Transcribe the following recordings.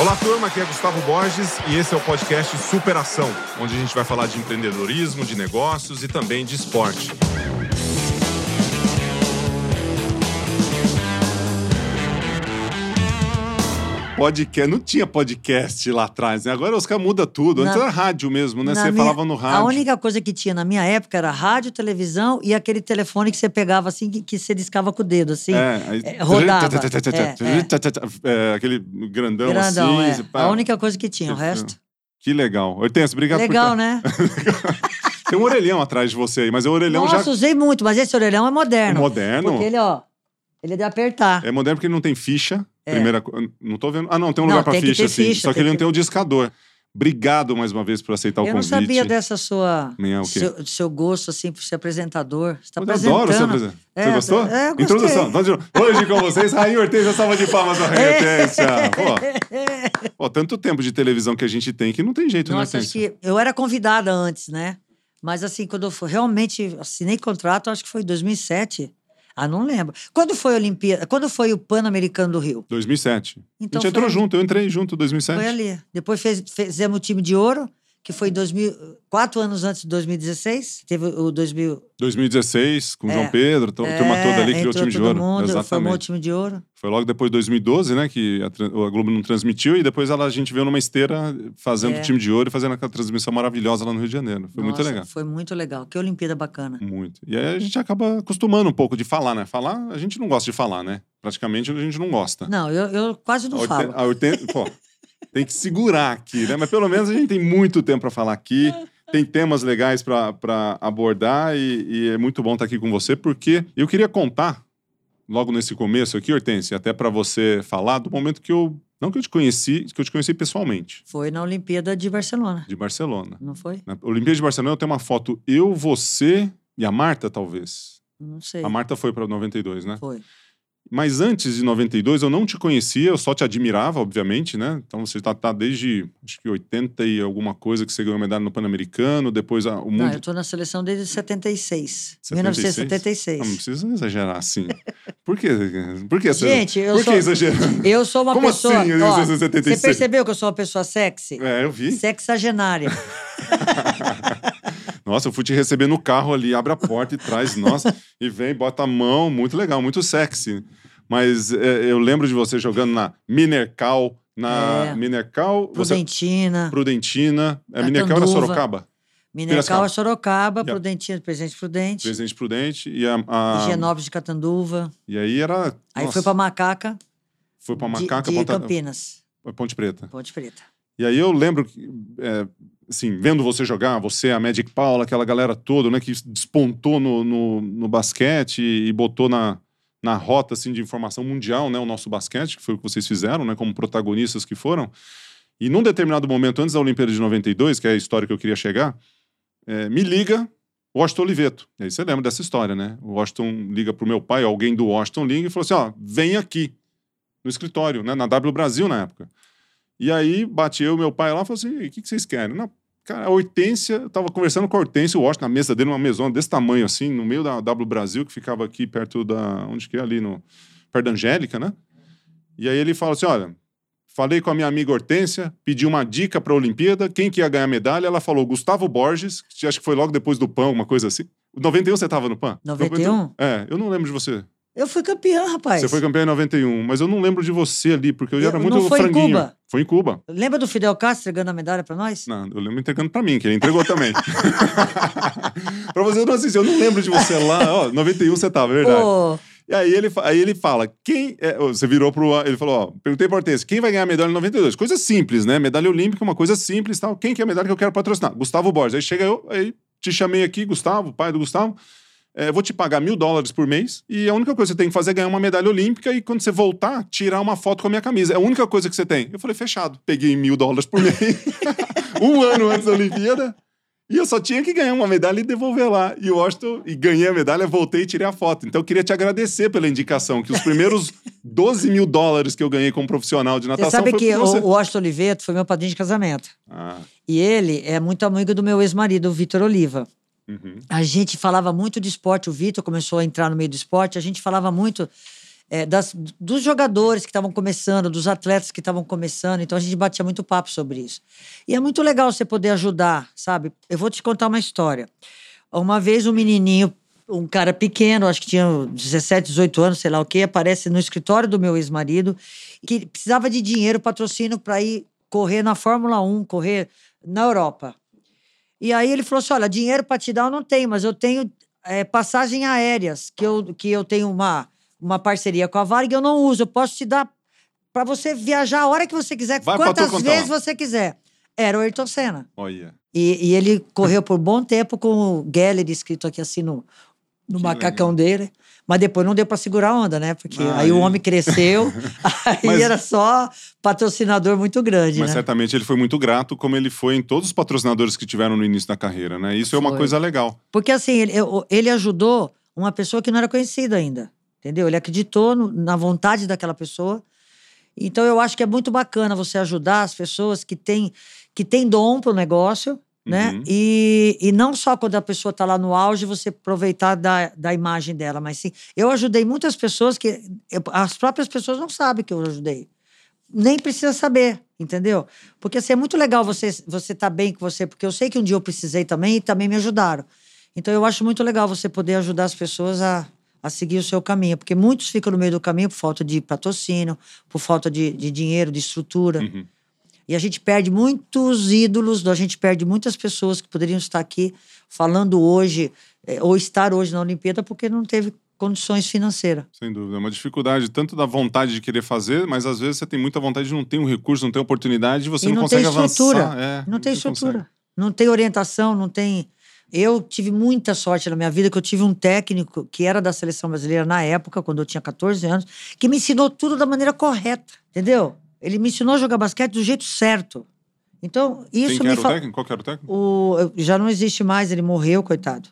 Olá, turma, aqui é Gustavo Borges e esse é o podcast Superação, onde a gente vai falar de empreendedorismo, de negócios e também de esporte. Podcast. Não tinha podcast lá atrás, né? Agora os caras mudam tudo. Antes Na- era rádio mesmo, né? Você minha- falava no rádio. A única coisa que tinha na minha época era rádio, televisão e aquele telefone que você pegava assim, que, que você discava com o dedo, assim. É, aí... É, rodava. É, aquele grandão, Grandão, assim. é. A única coisa que tinha, o resto. Que legal. Hortêncio, obrigado Legal, por... né? Tem um orelhão atrás de você aí, mas o orelhão Nossa, já... usei muito, mas esse orelhão é moderno. Moderno? Porque ele, ó, ele é de apertar. É moderno porque ele não tem ficha. É. Primeira Não tô vendo. Ah, não, tem um Não, lugar pra que ficha, sim. ficha, Só que ele não que- tem o discador. Obrigado mais uma vez por aceitar o Eu não convite. sabia dessa sua. Nem é o quê? Seu, seu gosto, assim, por ser apresentador. Você tá eu adoro ser apresentador. Você É, gostou? é, eu gostei. Introdução. Vamos de novo. Hoje com vocês, Rainha Hortência, salva de palmas da Rainha Hortência. Pô. Pô, tanto tempo de televisão que a gente tem que não tem jeito, Nossa, né, acho que eu era convidada antes, né? Mas assim, quando eu realmente assinei contrato, acho que foi em 2007. Ah, não lembro. Quando foi a Olimpíada? Quando foi o Pan-Americano do Rio? 2007. Então a gente entrou foi- junto, eu entrei junto em 2007. Foi ali. Depois fez, fizemos o time de ouro, que foi em 2000, quatro anos antes de 2016. Teve o 2000. 2016, com o É. João Pedro, to- turma toda ali criou o time de ouro. mundo, formou o Exatamente. time de ouro. Foi logo depois de 2012, né? Que a, a Globo não transmitiu e depois ela, a gente veio numa esteira fazendo É. o time de ouro e fazendo aquela transmissão maravilhosa lá no Rio de Janeiro. Foi muito Nossa, legal. Foi muito legal. Que Olimpíada bacana. Muito. E aí a gente acaba acostumando um pouco de falar, né? Falar, a gente não gosta de falar, né? Praticamente a gente não gosta. Não, eu, eu quase não A falo. a Hortê- pô, tem que segurar aqui, né? Mas pelo menos a gente tem muito tempo para falar aqui. Tem temas legais para abordar e, e é muito bom estar aqui com você, porque eu queria contar, logo nesse começo aqui, Hortência, até para você falar do momento que eu. Não que eu te conheci, que eu te conheci pessoalmente, Foi na Olimpíada de Barcelona, de Barcelona. não foi? Na Olimpíada de Barcelona eu tenho uma foto, eu, você e a Marta, talvez. Não sei. A Marta foi para 92, né? Foi. Mas antes de 92 eu não te conhecia, eu só te admirava, obviamente, né? Então você tá, tá desde acho que 80 e alguma coisa que você ganhou medalha no Pan-Americano, depois a- o Não, mundo. eu tô na seleção desde 76. 76? 1976. Não, não precisa exagerar assim. Por quê? Por que Gente, eu Por sou- que exagerar? Eu sou uma Como pessoa. assim, ó, 1976? Você percebeu que eu sou uma pessoa sexy? É, eu vi. Sexagenária. Nossa, eu fui te receber no carro ali, abre a porta e traz, nossa, e vem, bota a mão, muito legal, muito sexy. Mas é, eu lembro de você jogando na Minercal, na É. Minercal, você Prudentina. Prudentina. É Minercal era Tanduva. Sorocaba? Minercal é Sorocaba, Yeah. Prudentina, Presidente Prudente. Presidente Prudente. E, a, a- Higienópolis de Catanduva. e aí era. Aí nossa, foi pra Macaca, foi pra de, Macaca, de Ponta, Campinas. Ponte Preta. Ponte Preta. E aí eu lembro, que, é, assim, vendo você jogar, você, a Magic Paula, aquela galera toda, né, que despontou no, no, no basquete e, botou na, na rota, assim, de informação mundial, né, o nosso basquete, que foi o que vocês fizeram, né, como protagonistas que foram. E num determinado momento, antes da Olimpíada de 92, que é a história que eu queria chegar, é, me liga Washington Oliveto. E aí você lembra dessa história, né? O Washington liga pro meu pai, alguém do Washington liga e falou assim, ó, vem aqui, no escritório, né, na W Brasil na época. E aí bate eu e meu pai lá e falou assim: o que, que vocês querem? Não, cara, a Hortência, eu tava conversando com a Hortência, o Washington, na mesa dele, uma mesona desse tamanho, assim, no meio da W Brasil, que ficava aqui perto da. Onde que é? Ali no. Perto da Angélica, né? E aí ele fala assim: olha, falei com a minha amiga Hortência, pedi uma dica pra Olimpíada, quem que ia ganhar medalha? Ela falou Gustavo Borges, que acho que foi logo depois do PAN, uma coisa assim. 91 você tava no PAN? 91? É, eu não lembro de você. Eu fui campeã, rapaz. Você foi campeão em 91, mas eu não lembro de você ali, porque eu, Eu- era muito não foi em franguinho. Cuba? Foi em Cuba. Lembra do Fidel Castro entregando a medalha pra nós? Não, eu lembro entregando pra mim, que ele entregou também. pra você não assistir, eu não lembro de você lá. Ó, 91 você tava, é verdade. Pô, E aí ele, aí ele fala, quem... é, você virou pro... Ele falou, ó, perguntei pra Hortência, quem vai ganhar a medalha em 92? Coisa simples, né? Medalha olímpica, uma coisa simples tal. Quem que é a medalha que eu quero patrocinar? Gustavo Borges. Aí chega eu, aí te chamei aqui, Gustavo, pai do Gustavo. É, vou te pagar mil dólares por mês e a única coisa que você tem que fazer é ganhar uma medalha olímpica e quando você voltar, tirar uma foto com a minha camisa. É a única coisa que você tem. Eu falei, fechado. Peguei mil dólares por mês, um ano antes da Olimpíada, e eu só tinha que ganhar uma medalha e devolver lá. E o Washington, e ganhei a medalha, voltei e tirei a foto. Então eu queria te agradecer pela indicação, que os primeiros 12 mil dólares que eu ganhei como profissional de você natação sabe foi que você. o, o Washington Oliveto foi meu padrinho de casamento. Ah, E ele é muito amigo do meu ex-marido, o Vitor Oliva. Uhum. A gente falava muito de esporte, o Vitor começou a entrar no meio do esporte, a gente falava muito é, das, dos jogadores que estavam começando, dos atletas que estavam começando. Então a gente batia muito papo sobre isso. E é muito legal você poder ajudar, sabe? Eu vou te contar uma história. Uma vez um menininho, um cara pequeno, acho que tinha 17, 18 anos, sei lá o quê, aparece no escritório do meu ex-marido, que precisava de dinheiro, patrocínio para ir correr na Fórmula 1, correr na Europa. E aí ele falou assim: olha, dinheiro para te dar eu não tenho, mas eu tenho é, passagem aéreas, que eu, que eu tenho uma uma parceria com a Varig, eu não uso. Eu posso te dar para você viajar a hora que você quiser, Vai quantas vezes você quiser. Era o Ayrton Senna. Olha. E, e ele correu por bom tempo com o Geller escrito aqui assim no, no macacão legal. dele. Mas depois não deu para segurar a onda, né? Porque ah, aí, o homem cresceu, aí mas, era só patrocinador muito grande. Mas né? certamente ele foi muito grato, como ele foi em todos os patrocinadores que tiveram no início da carreira, né? Isso foi. é uma coisa legal. Porque assim, ele, ele ajudou uma pessoa que não era conhecida ainda entendeu? Ele acreditou no, na vontade daquela pessoa. Então eu acho que é muito bacana você ajudar as pessoas que têm que têm dom para o negócio, né? Uhum. E, e não só quando a pessoa está lá no auge você aproveitar da, da imagem dela, mas sim. Eu ajudei muitas pessoas que eu, as próprias pessoas não sabem que eu ajudei. Nem precisa saber, entendeu? Porque assim, é muito legal você você estar tá bem com você, porque eu sei que um dia eu precisei também e também me ajudaram. Então eu acho muito legal você poder ajudar as pessoas a, a seguir o seu caminho, porque muitos ficam no meio do caminho por falta de patrocínio, por falta de, de dinheiro, de estrutura. Uhum. E a gente perde muitos ídolos, a gente perde muitas pessoas que poderiam estar aqui falando hoje, é, ou estar hoje na Olimpíada, porque não teve condições financeiras. Sem dúvida. É uma dificuldade tanto da vontade de querer fazer, mas às vezes você tem muita vontade de não ter um recurso, não ter oportunidade, e você e não, não consegue estrutura. avançar. É, não tem estrutura. Consegue. Não tem orientação, não tem eu tive muita sorte na minha vida, que eu tive um técnico que era da seleção brasileira na época, quando eu tinha 14 anos, que me ensinou tudo da maneira correta, entendeu? Ele me ensinou a jogar basquete do jeito certo. Então, isso Quem me era o técnico? Qual era o técnico? O, já não existe mais, ele morreu, coitado.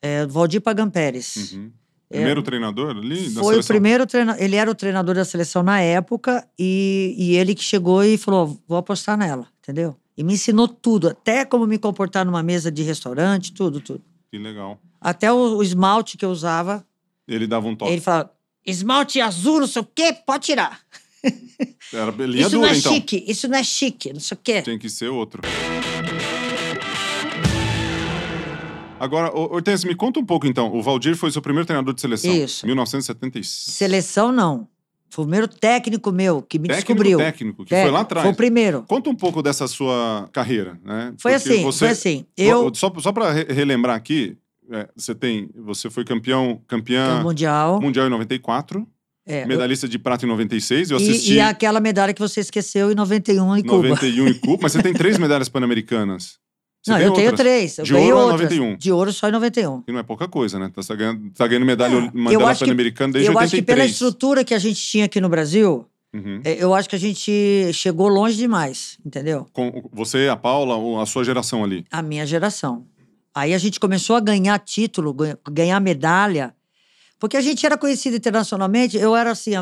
É, Valdir Pagan Pérez. Uhum. Primeiro é, treinador ali da Foi seleção? o primeiro treinador. Ele era o treinador da seleção na época e, e ele que chegou e falou: vou apostar nela, entendeu? E me ensinou tudo, até como me comportar numa mesa de restaurante, tudo, tudo. Que legal. Até o, o esmalte que eu usava. Ele dava um toque. Ele falava: esmalte azul, não sei o quê, pode tirar. Era linha isso dura, não é então. chique, isso não é chique, não sei o quê. Tem que ser outro. Agora, Hortense, me conta um pouco então. O Valdir foi seu primeiro treinador de seleção. Isso. 1976. Seleção não. Foi o primeiro técnico meu que me técnico, descobriu. Técnico, que técnico, foi lá atrás. Foi o primeiro. Conta um pouco dessa sua carreira, né? Foi Porque assim, você, foi assim. Eu... Só, só para relembrar aqui, é, você tem, você foi campeão, campeã mundial, mundial em 94. É, medalhista eu... de prata em 96, eu assisti... E, e aquela medalha que você esqueceu em 91 em Cuba. 91 em Cuba, mas você tem três medalhas pan-americanas. Você não, eu outras? tenho três. Eu de ouro outras. 91. De ouro só em 91. E não é pouca coisa, né? Tá ganhando, tá ganhando medalha, é, medalha pan-americana desde eu 83. Eu acho que pela estrutura que a gente tinha aqui no Brasil, uhum. É, eu acho que a gente chegou longe demais, entendeu? Com você, a Paula, a sua geração ali? A minha geração. Aí a gente começou a ganhar título, ganhar medalha, porque a gente era conhecido internacionalmente. Eu era assim,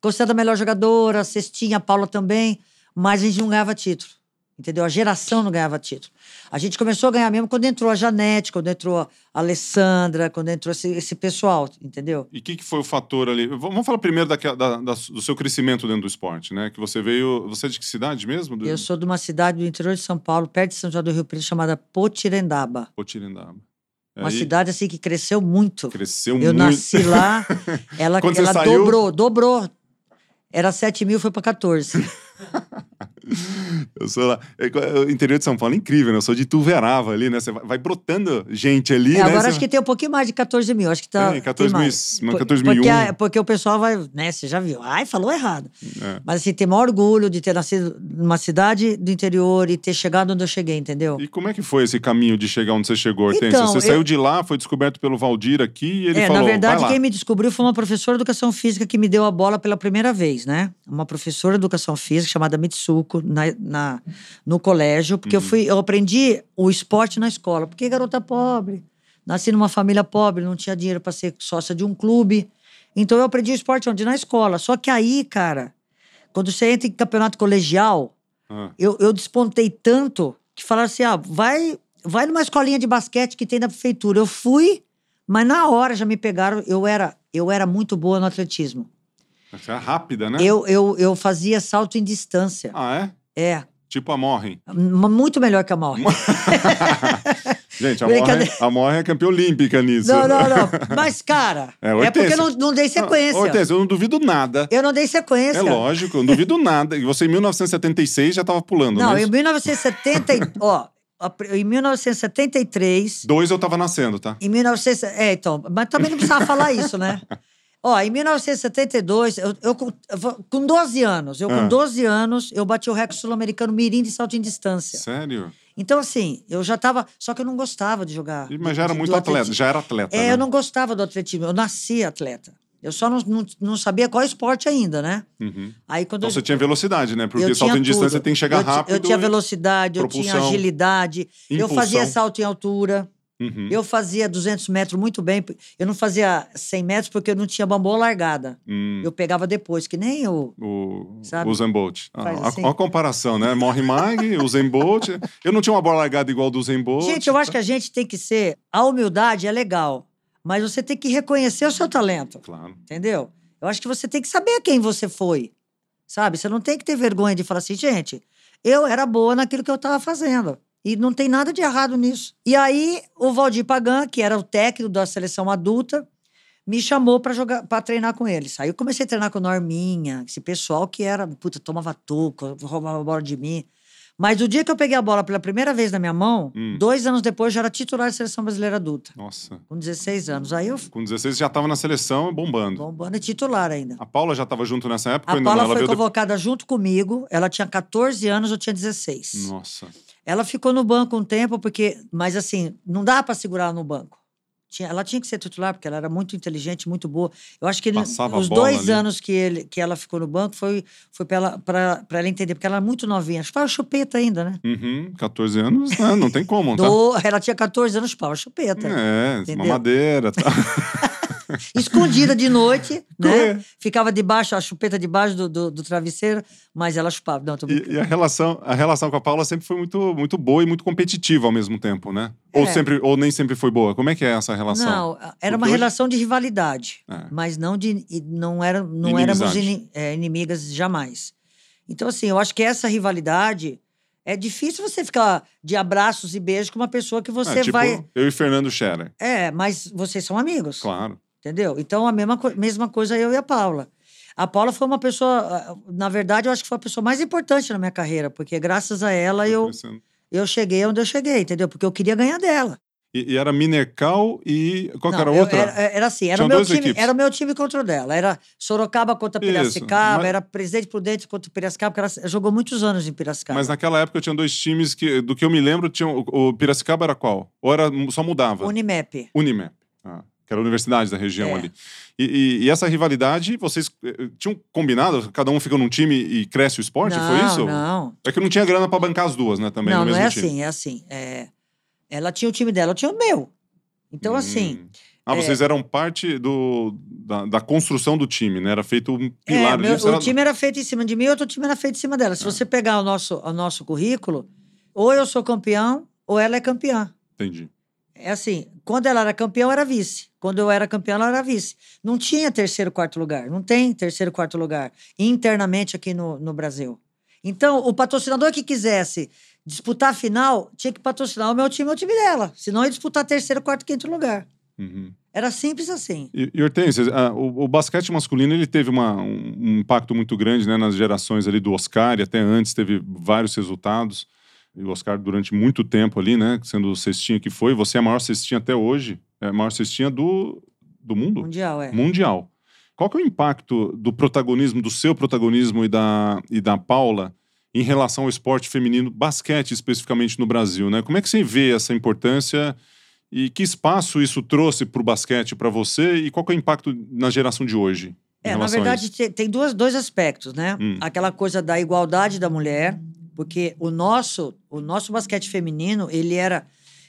considerada a melhor jogadora, a Cestinha, a Paula também, mas a gente não ganhava título. Entendeu? A geração não ganhava título. A gente começou a ganhar mesmo quando entrou a Janete, quando entrou a Alessandra, quando entrou esse, esse pessoal, entendeu? E o que, que, foi o fator ali? Vamos falar primeiro da, da, do seu crescimento dentro do esporte, né? Que você veio. Você é de que cidade mesmo? Eu sou de uma cidade do interior de São Paulo, perto de São João do Rio Preto, chamada Potirendaba. Potirendaba. Uma Aí... cidade assim que cresceu muito. Cresceu Eu muito. Eu nasci lá, ela, ela saiu... dobrou, dobrou. Era 7 mil, foi para 14. eu sou lá. É, o interior de São Paulo é incrível, né? Eu sou de Tuverava ali, né? Você vai, brotando gente ali. É, né? Agora Você... acho que tem um pouquinho mais de 14 mil. Acho que tá. É, 14 mil, mais. 14 mil. Porque, porque, o pessoal vai, né? Você já viu. Ai, falou errado. É. Mas assim, tem maior orgulho de ter nascido numa cidade do interior e ter chegado onde eu cheguei, entendeu? E como é que foi esse caminho de chegar onde você chegou, Hortência? Então, você eu... saiu de lá, foi descoberto pelo Valdir aqui e ele é, falou. Na verdade, quem me descobriu foi uma professora de educação física que me deu a bola pela primeira vez, né? Uma professora de educação física chamada Mitsuko, na, na no colégio, porque uhum. eu fui, eu aprendi o esporte na escola, porque garota pobre, nasci numa família pobre, não tinha dinheiro para ser sócia de um clube. Então eu aprendi o esporte onde na escola. Só que aí, cara, quando você entra em campeonato colegial, uhum. eu, eu despontei tanto que falaram assim: ah, vai, vai numa escolinha de basquete que tem na prefeitura. Eu fui, mas na hora já me pegaram. Eu era, eu era muito boa no atletismo. Você é rápida, né? Eu, eu, eu fazia salto em distância. Ah, é? É. Tipo a Morren. Muito melhor que a Morre. Gente, a. Morren, a Morren é campeã olímpica nisso. Não, não, não. Mas, cara, É, é, porque eu não, não dei sequência. Hortência, eu não duvido nada. Eu não dei sequência. É lógico, eu não duvido nada. E você em 1976 já estava pulando, Não, né? em 1970. e- ó, em 1973. Dois eu tava nascendo, tá? Em 1900. É, então. Mas também não precisava falar isso, né? Ó, em 1972, eu, eu com- eu vou- com 12 anos, eu Ah. com 12 anos, eu bati o recorde sul-americano mirim de salto em distância. Sério? Então, assim, eu já tava. Só que eu não gostava de jogar. Mas já era muito atleta, atletismo. já era atleta. É, né? eu não gostava do atletismo. Eu nasci atleta. Eu só não, não, não sabia qual esporte ainda, né? Uhum. Aí quando Então eu, você tinha velocidade, né? Porque eu salto em distância tem que chegar eu, rápido. Eu tinha velocidade, eu tinha agilidade. Eu impulsão. fazia salto em altura. Uhum. Eu fazia 200 metros muito bem. Eu não fazia 100 metros porque eu não tinha bambu largada. Hum. Eu pegava depois, que nem o. O, Sabe? o Zen Bolt. Ah, Faz a- assim. Uma comparação, né? Morre Mag, o Zen Bolt. Eu não tinha uma bola largada igual do Zen Bolt. Gente, eu acho que a gente tem que ser. A humildade é legal, mas você tem que reconhecer o seu talento, Claro. entendeu? Eu acho que você tem que saber quem você foi, sabe? Você não tem que ter vergonha de falar assim, gente, eu era boa naquilo que eu estava fazendo. E não tem nada de errado nisso. E aí, o Valdir Pagan, que era o técnico da seleção adulta, me chamou para jogar, para treinar com eles. Aí eu comecei a treinar com o Norminha, esse pessoal que era, puta, tomava toco, roubava a bola de mim. Mas o dia que eu peguei a bola pela primeira vez na minha mão, Hum. dois anos depois já era titular da seleção brasileira adulta, Nossa. com 16 anos. Aí eu Com 16 já estava na seleção bombando. bombando e titular ainda. A Paula já estava junto nessa época? A Paula não? Ela foi veio de- convocada junto comigo. Ela tinha 14 anos, eu tinha 16. Nossa. Ela ficou no banco um tempo, porque. Mas assim, não dá para segurar ela no banco. Tinha, ela tinha que ser titular, porque ela era muito inteligente, muito boa. Eu acho que ele- os dois ali. anos que, ele, que ela ficou no banco foi, foi para ela, pra- pra ela entender, porque ela era muito novinha. Acho que foi chupeta ainda, né? Uhum, 14 anos, né? não tem como, tá? Do- ela tinha 14 anos, pau, chupeta. É, Entendeu? mamadeira. Tá. Escondida de noite, né? Corre. Ficava debaixo, a chupeta debaixo do, do, do travesseiro, mas ela chupava. Não. E, e a, relação, a relação com a Paula sempre foi muito, muito boa e muito competitiva ao mesmo tempo, né? Ou, É. sempre, ou nem sempre foi boa? Como é que é essa relação? Não, era uma hoje- relação de rivalidade, É. mas não de não era não éramos ini- é, inimigas jamais. Então assim, eu acho que essa rivalidade é difícil você ficar de abraços e beijos com uma pessoa que você É, tipo, vai eu e Fernando Scherer. é, mas vocês são amigos, Claro. Entendeu? Então a mesma mesma coisa eu e a Paula. A Paula foi uma pessoa, ah, na verdade, eu acho que foi a pessoa mais importante na minha carreira, porque graças a ela eu eu cheguei onde eu cheguei, entendeu? Porque eu queria ganhar dela. E, e era Minercal e. Qual Não, era a outra? Era, era assim, era o, meu time, equipes. era o meu time contra o dela. Era Sorocaba contra Piracicaba, mas- era Presidente Prudente contra Piracicaba, porque ela jogou muitos anos em Piracicaba. Mas naquela época tinha dois times que, do que eu me lembro, tinha, o, o Piracicaba era qual? Ou era, só mudava? Unimep. Unimep, que era a universidade da região É. ali. E, e- e essa rivalidade, vocês eh, tinham combinado? Cada um fica num time e cresce o esporte? não, foi isso? Não, É que não tinha grana pra bancar as duas, né? Também não, não é time. assim, é assim. é- Ela tinha o time dela, eu tinha o meu. Então, assim, Hum. Ah, é- vocês eram parte do, da, da construção do time, né? Era feito um é, pilar. meu- disso, o era- time era feito em cima de mim, outro time era feito em cima dela. Se Ah. você pegar o nosso, o nosso currículo, ou eu sou campeão, ou ela é campeã. Entendi. É assim, quando ela era campeã, eu era vice. Quando eu era campeã, ela era vice. Não tinha terceiro, quarto lugar. Não tem terceiro, quarto lugar internamente aqui no, no Brasil. Então, o patrocinador que quisesse disputar a final tinha que patrocinar o meu time e o time dela. Senão ia disputar terceiro, quarto, quinto lugar. Uhum. Era simples assim. E, e Hortência, ah, o, o basquete masculino ele teve uma- um, um impacto muito grande né, nas gerações ali do Oscar e até antes teve vários resultados. E o Oscar durante muito tempo ali, né, sendo o cestinha que foi. Você é a maior cestinha até hoje, é maior cestinha do, do mundo Mundial, é. mundial. Qual que é o impacto do protagonismo, do seu protagonismo e da, e da Paula em relação ao esporte feminino, basquete especificamente no Brasil, né? Como é que você vê essa importância e que espaço isso trouxe para o basquete para você e qual que é o impacto na geração de hoje? É, na verdade, tem duas, dois aspectos, né? Hum. Aquela coisa da igualdade da mulher, porque o nosso, o nosso basquete feminino, ele era,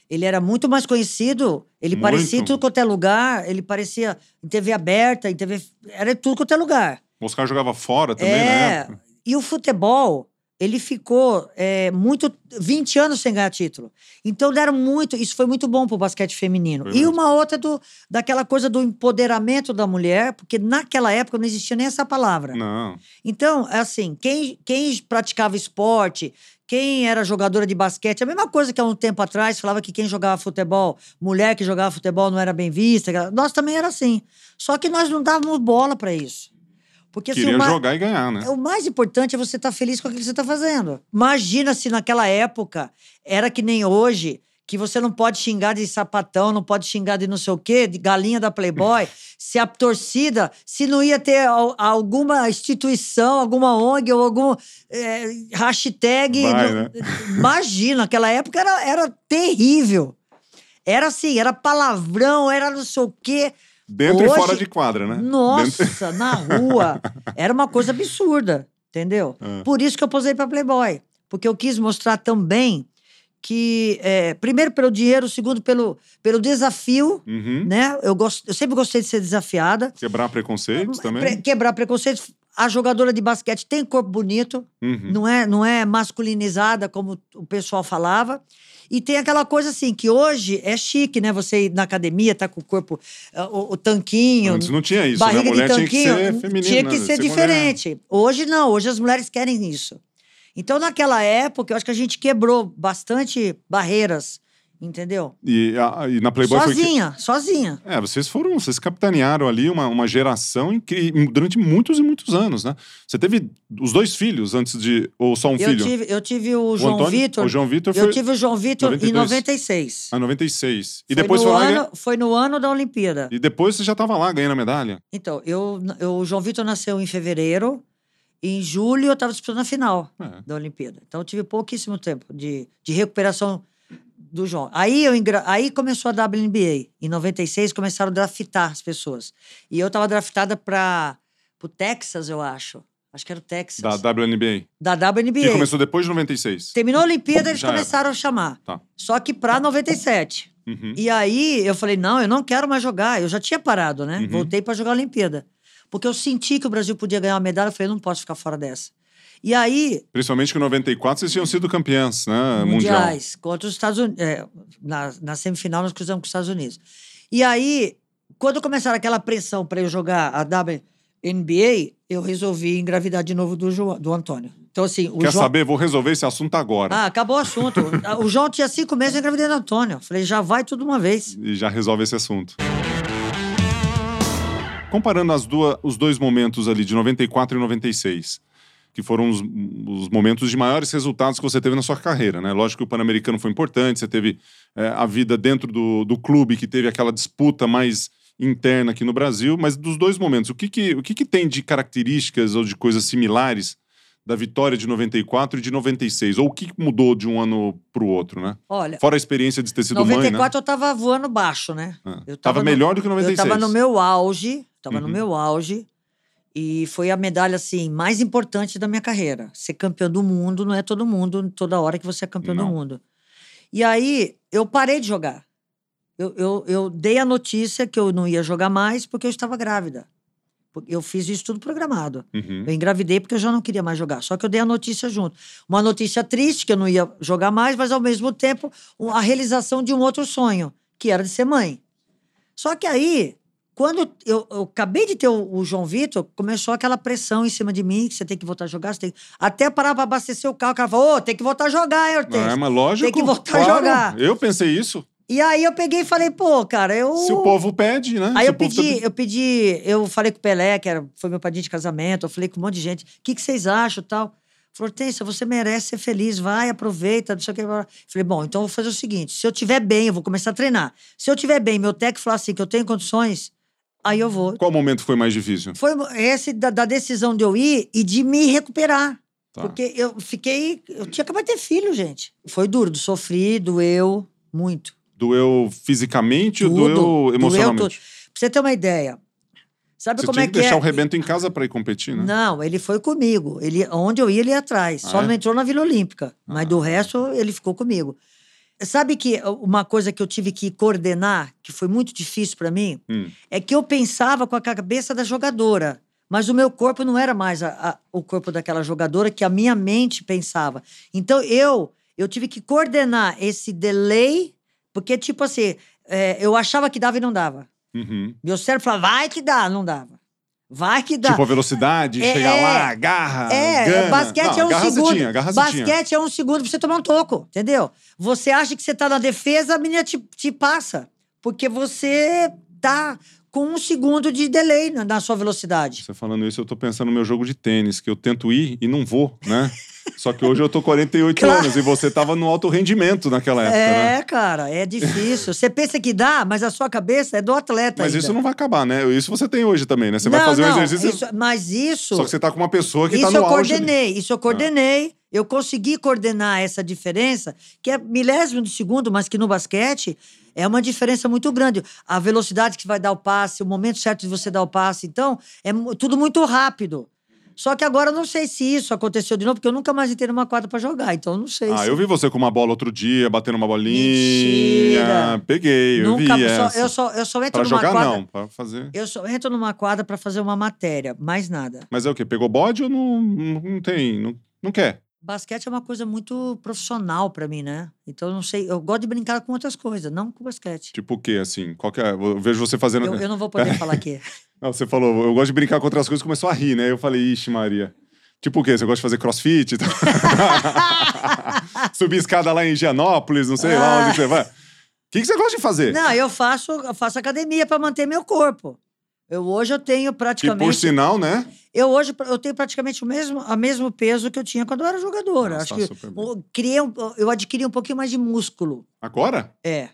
ele era muito mais conhecido, ele Muito. parecia em tudo quanto é lugar, ele parecia em TV aberta, em TV... Era em tudo quanto é lugar. O Oscar jogava fora também, é, né? e o futebol, ele ficou é, muito 20 anos sem ganhar título. Então deram muito, isso foi muito bom para o basquete feminino. Foi e mesmo. uma outra do, daquela coisa do empoderamento da mulher, porque naquela época não existia nem essa palavra. Não. Então, assim, quem, quem praticava esporte, quem era jogadora de basquete, a mesma coisa que há um tempo atrás falava que quem jogava futebol, mulher que jogava futebol não era bem vista. Nós também era assim. Só que nós não dávamos bola para isso. Porque assim, jogar e ganhar, né? o mais importante é você estar feliz com aquilo que você está fazendo. Imagina se naquela época era que nem hoje, que você não pode xingar de sapatão, não pode xingar de não sei o quê, de galinha da Playboy, se a torcida, se não ia ter al- alguma instituição, alguma ONG ou algum é, hashtag. Vai, né? Imagina, naquela época era, era terrível. Era assim, era palavrão, era não sei o quê. Dentro e Hoje- fora de quadra, né? Dentro- Nossa, na rua. Era uma coisa absurda, entendeu? É. Por isso que eu posei pra Playboy. Porque eu quis mostrar também que, é, primeiro pelo dinheiro, segundo pelo, pelo desafio, Uhum. né? Eu, gosto, eu sempre gostei de ser desafiada. Quebrar preconceitos também. Pre- quebrar preconceitos. A jogadora de basquete tem corpo bonito, Uhum. não é, não é masculinizada como o pessoal falava. E tem aquela coisa assim, que hoje é chique, né? Você ir na academia, tá com o corpo, ah, o, o tanquinho, Antes não tinha isso, né? Barriga mulher de tinha que tanquinho. ser feminina. tinha que ser mulher. diferente. Hoje não, hoje as mulheres querem isso. Então, naquela época, eu acho que a gente quebrou bastante barreiras, entendeu? E, a- e na Playboy foi que... sozinha, sozinha. É, vocês foram, vocês capitanearam ali uma, uma geração durante muitos e muitos anos, né? Você teve os dois filhos antes de. Ou só um Eu filho? tive, eu tive o, o João Antônio? Vitor. O João Vitor Eu foi. tive o João Vitor em 92. 96. A 96. E Foi depois foi lá. ano, Foi no ano da Olimpíada. E depois você já estava lá ganhando a medalha. Então, eu, eu, o João Vitor nasceu em fevereiro. Em julho, eu estava disputando a final É. da Olimpíada. Então, eu tive pouquíssimo tempo de, de recuperação do João. Aí, eu. Aí começou a WNBA. Em 96, começaram a draftar as pessoas. E eu estava draftada para o Texas, eu acho. Acho que era o Texas. Da WNBA. Da WNBA. Que começou depois de 96. Terminou a Olimpíada, eles Já era. começaram a chamar. Tá. Só que para 97. Uhum. E aí eu falei: não, eu não quero mais jogar. Eu já tinha parado, né? Uhum. Voltei para jogar a Olimpíada. Porque eu senti que o Brasil podia ganhar uma medalha. Eu falei: não posso ficar fora dessa. E aí, Principalmente que em 94 vocês tinham sido campeãs, né? Mundial. mundiais, contra os Estados Unidos. na, na semifinal, nós cruzamos com os Estados Unidos. E aí, quando começaram aquela pressão para eu jogar a WNBA, eu resolvi engravidar de novo do, João, do Antônio. Então, assim, Quer João. saber? Vou resolver esse assunto agora. Ah, acabou o assunto. o João tinha cinco meses, eu engravidei do Antônio. Falei, já vai tudo uma vez. E já resolve esse assunto. Comparando as duas, os dois momentos ali, de 94 e 96, que foram os, os momentos de maiores resultados que você teve na sua carreira, né? Lógico que o Pan-Americano foi importante, você teve é, a vida dentro do, do clube, que teve aquela disputa mais interna aqui no Brasil, mas dos dois momentos, o que, que, o que, que tem de características ou de coisas similares da vitória de 94 e de 96? Ou o que mudou de um ano para o outro, né? Olha, Fora a experiência de ter sido mãe, né? 94 eu tava voando baixo, né? Ah, Eu tava tava no- melhor do que 96. Eu tava no meu auge, tava no Uhum. meu auge. E foi a medalha, assim, mais importante da minha carreira. Ser campeão do mundo não é todo mundo, toda hora que você é campeão Não. do mundo. E aí, eu parei de jogar. Eu, eu, eu dei a notícia que eu não ia jogar mais porque eu estava grávida. Eu fiz isso tudo programado. Uhum. Eu engravidei porque eu já não queria mais jogar. Só que eu dei a notícia junto. Uma notícia triste, que eu não ia jogar mais, mas ao mesmo tempo a realização de um outro sonho, que era de ser mãe. Só que aí, quando eu, eu acabei de ter o, o João Vitor, começou aquela pressão em cima de mim, que você tem que voltar a jogar, você tem que... Até parar para abastecer o carro, o cara falou, ô, tem que voltar a jogar, hein? Não, é, mas lógico. Tem que voltar a claro. jogar. Eu pensei isso. E aí eu peguei e falei, pô, cara, eu... Se o povo pede, né? Aí Se eu povo pedi, tá- eu pedi, eu falei com o Pelé, que era, foi meu padrinho de casamento, eu falei com um monte de gente, o que, que vocês acham tal? Falou, Hortência, você merece ser feliz, vai, aproveita, não sei o que. Falei, bom, então eu vou fazer o seguinte, se eu tiver bem, eu vou começar a treinar. Se eu tiver bem, meu técnico falar assim, que eu tenho condições, aí eu vou. Qual momento foi mais difícil? Foi esse da, da decisão de eu ir e de me recuperar. Tá. Porque eu fiquei, eu tinha acabado de ter filho, gente. Foi duro, sofri, doeu muito. Doeu fisicamente ou Tudo. doeu emocionalmente? tudo. Pra você ter uma ideia. Sabe Você como tinha é que que deixar é? o rebento em casa para ir competir, né? Não, ele foi comigo. Ele, onde eu ia, ele ia atrás. Ah, Só é? não entrou na Vila Olímpica. Mas Ah. do resto, ele ficou comigo. Sabe que uma coisa que eu tive que coordenar, que foi muito difícil para mim, Hum. é que eu pensava com a cabeça da jogadora. Mas o meu corpo não era mais a- a- o corpo daquela jogadora que a minha mente pensava. Então eu eu tive que coordenar esse delay, porque tipo assim, é, eu achava que dava e não dava. Uhum. Meu cérebro falava, vai que dá, não dava. Vai que dá. Tipo a velocidade, É, chegar é. lá, agarra, É, gana. basquete Não, é um garra segundo. tinha, garra você tinha. basquete é um segundo pra você tomar um toco, entendeu? Você acha que você tá na defesa, a menina te, te passa. Porque você tá com um segundo de delay na, na sua velocidade. Você falando isso, eu tô pensando no meu jogo de tênis, que eu tento ir e não vou, né? Só que hoje eu tô 48 Claro. anos e você tava no alto rendimento naquela época, né? É, cara, é difícil. Você pensa que dá, mas a sua cabeça é do atleta Mas ainda. isso não vai acabar, né? Isso você tem hoje também, né? Você vai Não, fazer um não, exercício, isso- mas isso... só que você tá com uma pessoa que tá no eu coordenei, isso eu coordenei. Eu consegui coordenar essa diferença, que é milésimo de segundo, mas que no basquete é uma diferença muito grande. A velocidade que vai dar o passe, o momento certo de você dar o passe. Então, é tudo muito rápido. Só que agora eu não sei se isso aconteceu de novo, porque eu nunca mais entrei numa quadra pra jogar. Então, eu não sei Ah, se... eu vi você com uma bola outro dia, batendo uma bolinha. Mentira. Peguei, eu nunca, vi só- essa. eu, só, eu só entro Pra numa jogar, quadra... não. Pra fazer... Eu só entro numa quadra pra fazer uma matéria, mais nada. Mas é o quê? Pegou bode ou não, não, não tem? Não, não quer? Basquete é uma coisa muito profissional pra mim, né? Então eu não sei, eu gosto de brincar com outras coisas, não com basquete. Tipo o quê, assim? Qual que é? Eu vejo você fazendo... Eu, eu não vou poder falar aqui. Não, você falou, eu gosto de brincar com outras coisas, começou a rir, né? Eu falei, ixi, Maria. Tipo o quê? Você gosta de fazer crossfit? Subir escada lá em Higienópolis, não sei lá Ah. onde você vai. O que, que você gosta de fazer? Não, eu faço, eu faço academia pra manter meu corpo. Eu hoje eu tenho que por praticamente, sinal, né? eu hoje eu tenho praticamente o mesmo, a mesmo peso que eu tinha quando eu era jogadora. Nossa, Acho que eu, criei um- eu adquiri um pouquinho mais de músculo. Agora? É,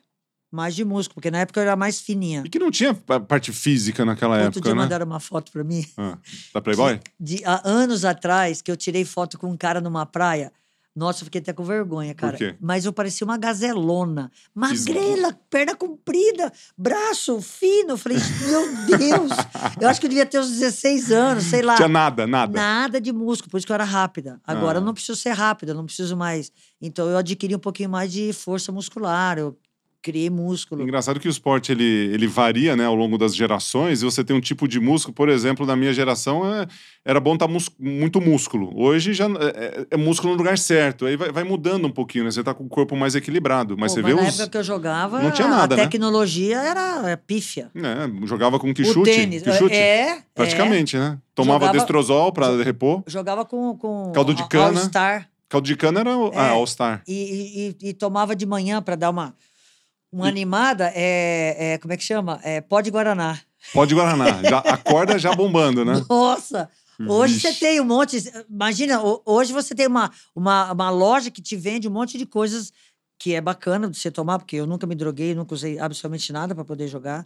mais de músculo, porque na época eu era mais fininha. E que não tinha pa- parte física naquela Outro época, dia né? mandaram uma foto pra mim. Ah, da Playboy? de há anos atrás que eu tirei foto com um cara numa praia. Nossa, eu fiquei até com vergonha, cara. quê? Mas eu parecia uma gazelona. Magrela, perna comprida, braço fino. Eu falei, meu Deus. eu acho que eu devia ter uns 16 anos, sei lá. Tinha nada, nada. Nada de músculo, por isso que eu era rápida. Agora Ah. eu não preciso ser rápida, eu não preciso mais. Então eu adquiri um pouquinho mais de força muscular, eu criei músculo. Engraçado que o esporte ele, ele varia né, ao longo das gerações e você tem um tipo de músculo, por exemplo, na minha geração é- era bom estar muito músculo. Hoje já é, é- é músculo no lugar certo. Aí vai, vai mudando um pouquinho, né? Você tá com o corpo mais equilibrado. Mas Pô, você vê na os. época que eu jogava, Não tinha nada, a né? tecnologia era é, pífia. É, jogava com que chute? tênis. Que chute? É, Praticamente, né? Tomava Jogava- destrozol pra repor. é. Jogava com, com Caldo de All- cana. All-Star. Caldo de cana era É. ah, All-Star. E, e- e- e tomava de manhã para dar uma, uma animada. É, é, como é que chama? É pó de Guaraná. Pó de Guaraná. Já, acorda já bombando, né? Nossa! Hoje Vixe. você tem um monte. Imagina, ho- hoje você tem uma, uma, uma loja que te vende um monte de coisas que é bacana de você tomar, porque eu nunca me droguei, nunca usei absolutamente nada para poder jogar.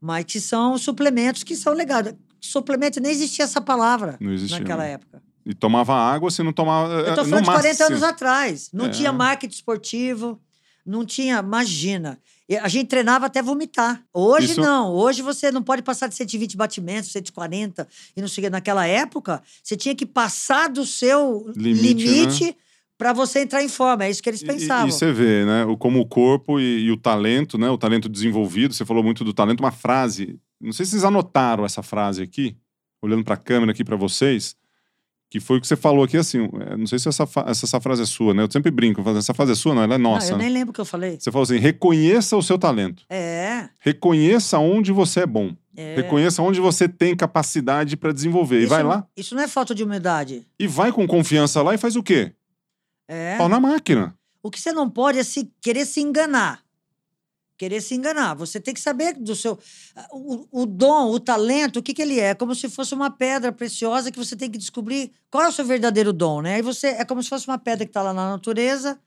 Mas que são suplementos que são legais. Suplemento, nem existia essa palavra Não existia, naquela né? época. E tomava água, se não tomava. Eu tô no falando de 40 máximo. anos atrás. Não É. tinha marketing esportivo, não tinha, imagina. A gente treinava até vomitar. Hoje Isso- não. Hoje você não pode passar de 120 batimentos, 140 e não sei o quê. Naquela época, você tinha que passar do seu Limite, limite, para você entrar em forma. É isso que eles pensavam. E, e você vê, né? O, como o corpo e, e o talento, né? O talento desenvolvido. Você falou muito do talento. Uma frase. Não sei se vocês anotaram essa frase aqui, olhando para a câmera aqui para vocês, que foi o que você falou aqui assim. é, Não sei se essa, essa, essa frase é sua, né? Eu sempre brinco, eu falo, essa frase é sua, não? Ela é Não, nossa. eu né? nem lembro o que eu falei. Você falou assim: reconheça o seu talento. É. Reconheça onde você é bom. é. Reconheça onde você tem capacidade para desenvolver. E Isso vai não- lá. Isso não é falta de humildade. E vai com confiança lá e faz o quê? É. Pau na máquina. O que você não pode é se querer se enganar. Querer se enganar. Você tem que saber do seu. O, o dom, o talento, o que, que ele é? É como se fosse uma pedra preciosa que você tem que descobrir qual é o seu verdadeiro dom, né? Aí você. É como se fosse uma pedra que está lá na natureza.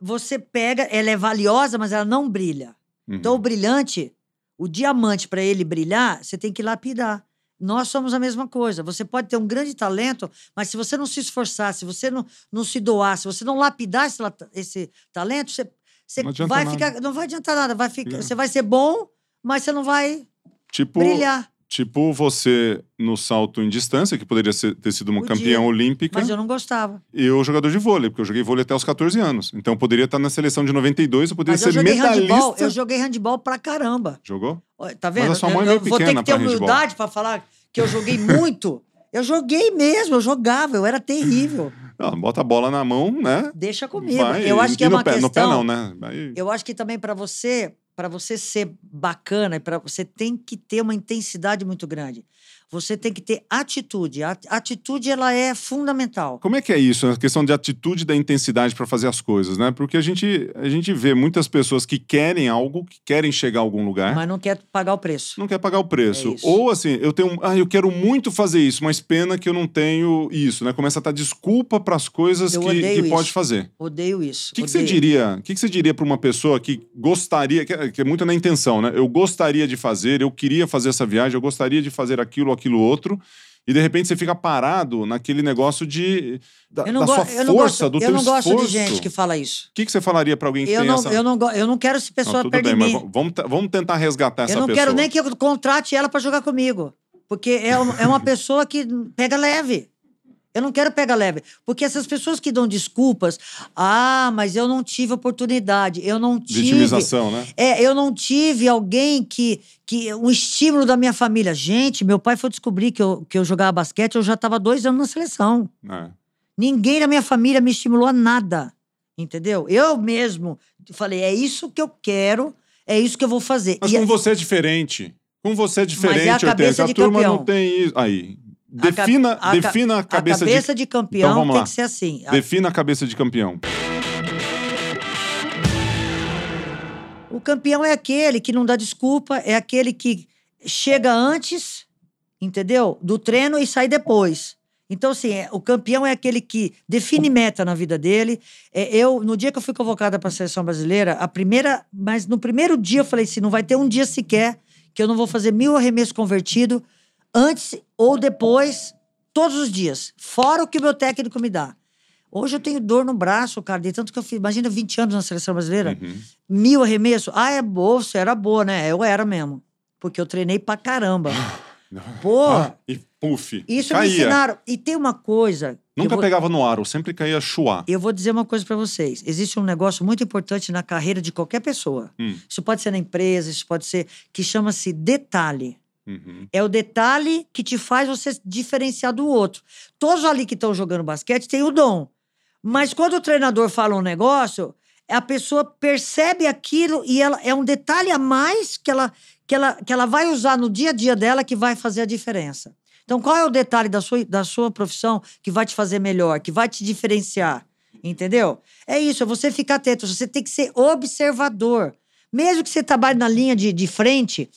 Você pega, ela é valiosa, mas ela não brilha. Uhum. Então, o brilhante, o diamante, para ele brilhar, você tem que lapidar. Nós somos a mesma coisa. Você pode ter um grande talento, mas se você não se esforçar, se você não, não se doar, se você não lapidar esse, esse talento, você, você Não vai nada. ficar. Não vai adiantar nada. Vai ficar, É. Você vai ser bom, mas você não vai tipo, brilhar. tipo você no salto em distância, que poderia ser- ter sido uma Podia. campeã olímpica, Mas eu não gostava. e eu jogador de vôlei, porque eu joguei vôlei até os 14 anos. Então eu poderia estar na seleção de 92, eu poderia Mas eu ser joguei medalhista. handball. Eu joguei handball pra caramba. Jogou? Tá vendo? a sua Eu- mãe é eu, meio vou ter pequena que ter pra humildade para falar que eu joguei muito. Eu joguei mesmo, eu jogava, eu era terrível. Não, bota a bola na mão, né? Deixa comigo. Vai, eu acho que é uma pé, questão. No pé não, né? Aí- Eu acho que também para você, para você ser bacana, para você tem que ter uma intensidade muito grande. Você tem que ter atitude. A atitude ela é fundamental. Como é que é isso, a questão de atitude e da intensidade para fazer as coisas, né? Porque a gente, a gente vê muitas pessoas que querem algo, que querem chegar a algum lugar, Mas não quer pagar o preço. não quer pagar o preço. É. Ou assim, eu tenho, ah, eu quero muito fazer isso, mas pena que eu não tenho isso, né? Começa a dar desculpa para as coisas Eu que, que pode fazer. Odeio isso. O que, que você diria? O que, que você diria para uma pessoa que gostaria, que é, que é muito na intenção, né? Eu gostaria de fazer, eu queria fazer essa viagem, eu gostaria de fazer aquilo, aquilo outro, e de repente você fica parado naquele negócio de da, Eu da sua eu força, gosto, do eu teu não gosto esforço. de gente que fala isso. O que, que você falaria para alguém que Eu não, essa? eu, não, eu não quero essa pessoa Não, tudo perto bem, de mas mim. v- vamos, vamos tentar resgatar essa Eu não pessoa. quero nem que eu contrate ela para jogar comigo. Porque é é uma pessoa que pega leve. Eu não quero pegar leve. Porque essas pessoas que dão desculpas, ah, mas eu não tive oportunidade, eu não tive. Vitimização, né? É, eu não tive alguém que, que. um estímulo da minha família. Gente, meu pai foi descobrir que eu, que eu jogava basquete, eu já estava dois anos na seleção. É. Ninguém da minha família me estimulou a nada. Entendeu? Eu mesmo falei, é isso que eu quero, é isso que eu vou fazer. Mas E com a- você é diferente. Com você é diferente, a cabeça. A turma campeão. não tem isso. Aí. Defina, a defina a cabeça, a cabeça de, campeão Então vamos tem lá. que ser assim. Defina a cabeça de campeão. O campeão é aquele que não dá desculpa, é aquele que chega antes, entendeu? Do treino e sai depois. Então, assim, é- o campeão é aquele que define meta na vida dele. É, eu, no dia que eu fui convocada para a seleção brasileira, a primeira, mas no primeiro dia eu falei assim: não vai ter um dia sequer que eu não vou fazer mil arremessos convertidos antes ou depois, todos os dias, fora o que o meu técnico me dá. Hoje eu tenho dor no braço, cara, de tanto que eu fiz. Imagina 20 anos na seleção brasileira. Uhum. Mil arremessos? Ah, é você era boa, né? Eu era mesmo. Porque eu treinei pra caramba. Pô, Ah, e puf. isso me caía. ensinaram. E tem uma coisa. Nunca vou, pegava no aro, sempre caía chuá. eu vou dizer uma coisa pra vocês. Existe um negócio muito importante na carreira de qualquer pessoa. Hum. Isso pode ser na empresa, isso pode ser. que chama-se detalhe. Uhum. É o detalhe que te faz você diferenciar do outro. Todos ali que estão jogando basquete têm o dom. Mas quando o treinador fala um negócio, a pessoa percebe aquilo e ela é um detalhe a mais que ela, que ela, que ela vai usar no dia a dia dela que vai fazer a diferença. Então, qual é o detalhe da sua, da sua profissão que vai te fazer melhor, que vai te diferenciar? Entendeu? É isso, é você ficar atento. Você tem que ser observador. Mesmo que você trabalhe na linha de, de frente,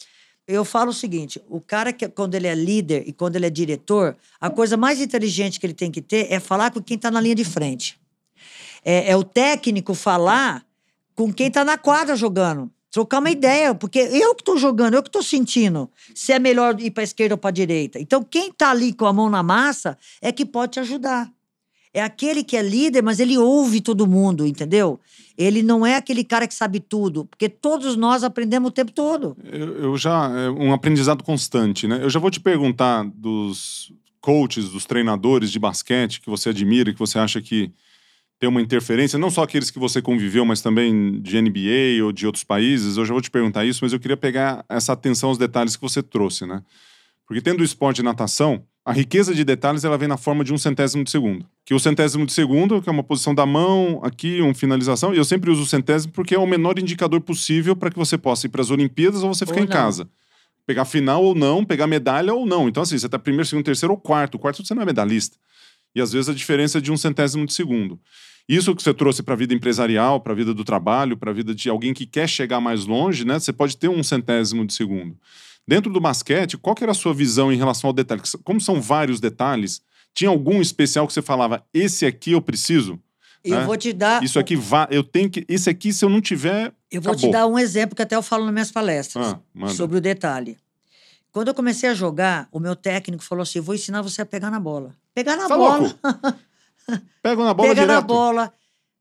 eu falo o seguinte: o cara que quando ele é líder e quando ele é diretor, a coisa mais inteligente que ele tem que ter é falar com quem está na linha de frente. É, é o técnico falar com quem está na quadra jogando. Trocar uma ideia, porque eu que estou jogando, eu que estou sentindo se é melhor ir para esquerda ou para direita. Então, quem está ali com a mão na massa é que pode te ajudar. É aquele que é líder, mas ele ouve todo mundo, entendeu? Ele não é aquele cara que sabe tudo, porque todos nós aprendemos o tempo todo. Eu, eu já. É um aprendizado constante, né? Eu já vou te perguntar dos coaches, dos treinadores de basquete que você admira, que você acha que tem uma interferência, não só aqueles que você conviveu, mas também de NBA ou de outros países. Eu já vou te perguntar isso, mas eu queria pegar essa atenção aos detalhes que você trouxe, né? Porque tendo o esporte de natação, a riqueza de detalhes ela vem na forma de um centésimo de segundo. Que o centésimo de segundo, que é uma posição da mão, aqui, uma finalização, e eu sempre uso o centésimo porque é o menor indicador possível para que você possa ir para as Olimpíadas ou você ficar Ou em casa. Pegar final ou não, pegar medalha ou não. Então, assim, você tá primeiro, segundo, terceiro ou quarto. O quarto você não é medalhista. E às vezes a diferença é de um centésimo de segundo. Isso que você trouxe para a vida empresarial, para a vida do trabalho, para a vida de alguém que quer chegar mais longe, né? Você pode ter um centésimo de segundo. Dentro do basquete, qual que era a sua visão em relação ao detalhe? Como são vários detalhes, tinha algum especial que você falava, esse aqui eu preciso? Eu né? vou te dar. Isso aqui eu tenho que, esse aqui se eu não tiver, Eu vou acabou. te dar um exemplo que até eu falo nas minhas palestras Ah, sobre o detalhe. Quando eu comecei a jogar, o meu técnico falou assim: "Eu vou ensinar você a pegar na bola. Pegar na Tá bola. Pega na bola Pegar na direto. bola.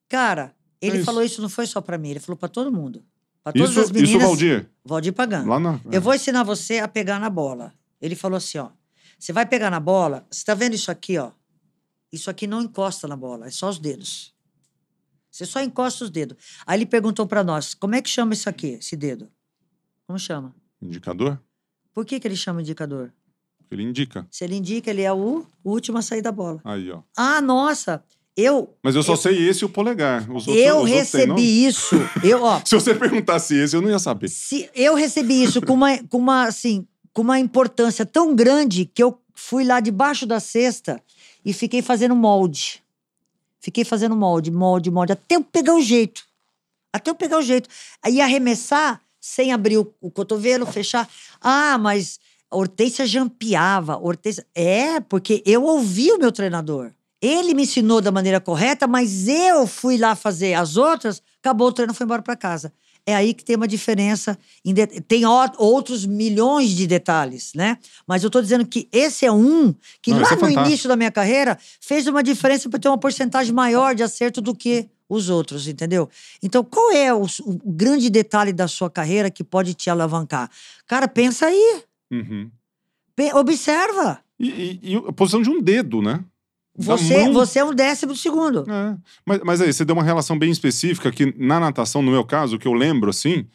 Cara, ele isso. falou isso não foi só pra mim, ele falou pra todo mundo. Pra todas Isso, as meninas. isso Valdir, Valdir Pagan. lá na Eu vou ensinar você a pegar na bola. Ele falou assim, ó. Você vai pegar na bola, você tá vendo isso aqui, ó? Isso aqui não encosta na bola, é só os dedos. Você só encosta os dedos. Aí ele perguntou pra nós, como é que chama isso aqui, esse dedo? Como chama? indicador, Por que, que ele chama indicador? Ele indica. Se ele indica, ele é o último a sair da bola. Aí, ó. Ah, nossa! Eu, Mas eu só Eu- sei esse e o polegar. Os outros, eu recebi isso. Eu, ó, Se você perguntasse esse, eu não ia saber. se eu recebi isso com uma, com uma, assim, com uma importância tão grande que eu fui lá debaixo da cesta e fiquei fazendo molde. Fiquei fazendo molde, molde, molde, até eu pegar o jeito. Até eu pegar o jeito. Aí arremessar sem abrir o, o cotovelo, fechar. Ah, mas a Hortência jampeava. Hortência... É, porque eu ouvi o meu treinador. Ele me ensinou da maneira correta, mas eu fui lá fazer as outras, acabou o treino, foi embora para casa. É aí que tem uma diferença. Tem outros milhões de detalhes, né? Mas eu tô dizendo que esse é um que Não, lá é no fantástico. início da minha carreira fez uma diferença para ter uma porcentagem maior de acerto do que os outros, entendeu? Então, qual é o, o grande detalhe da sua carreira que pode te alavancar? Cara, pensa aí. Uhum. Pe- observa. E, e- e a posição de um dedo, né? Você, mão. você é um décimo segundo. É. Mas, mas aí, você deu uma relação bem específica que na natação, no meu caso, o que eu lembro, assim,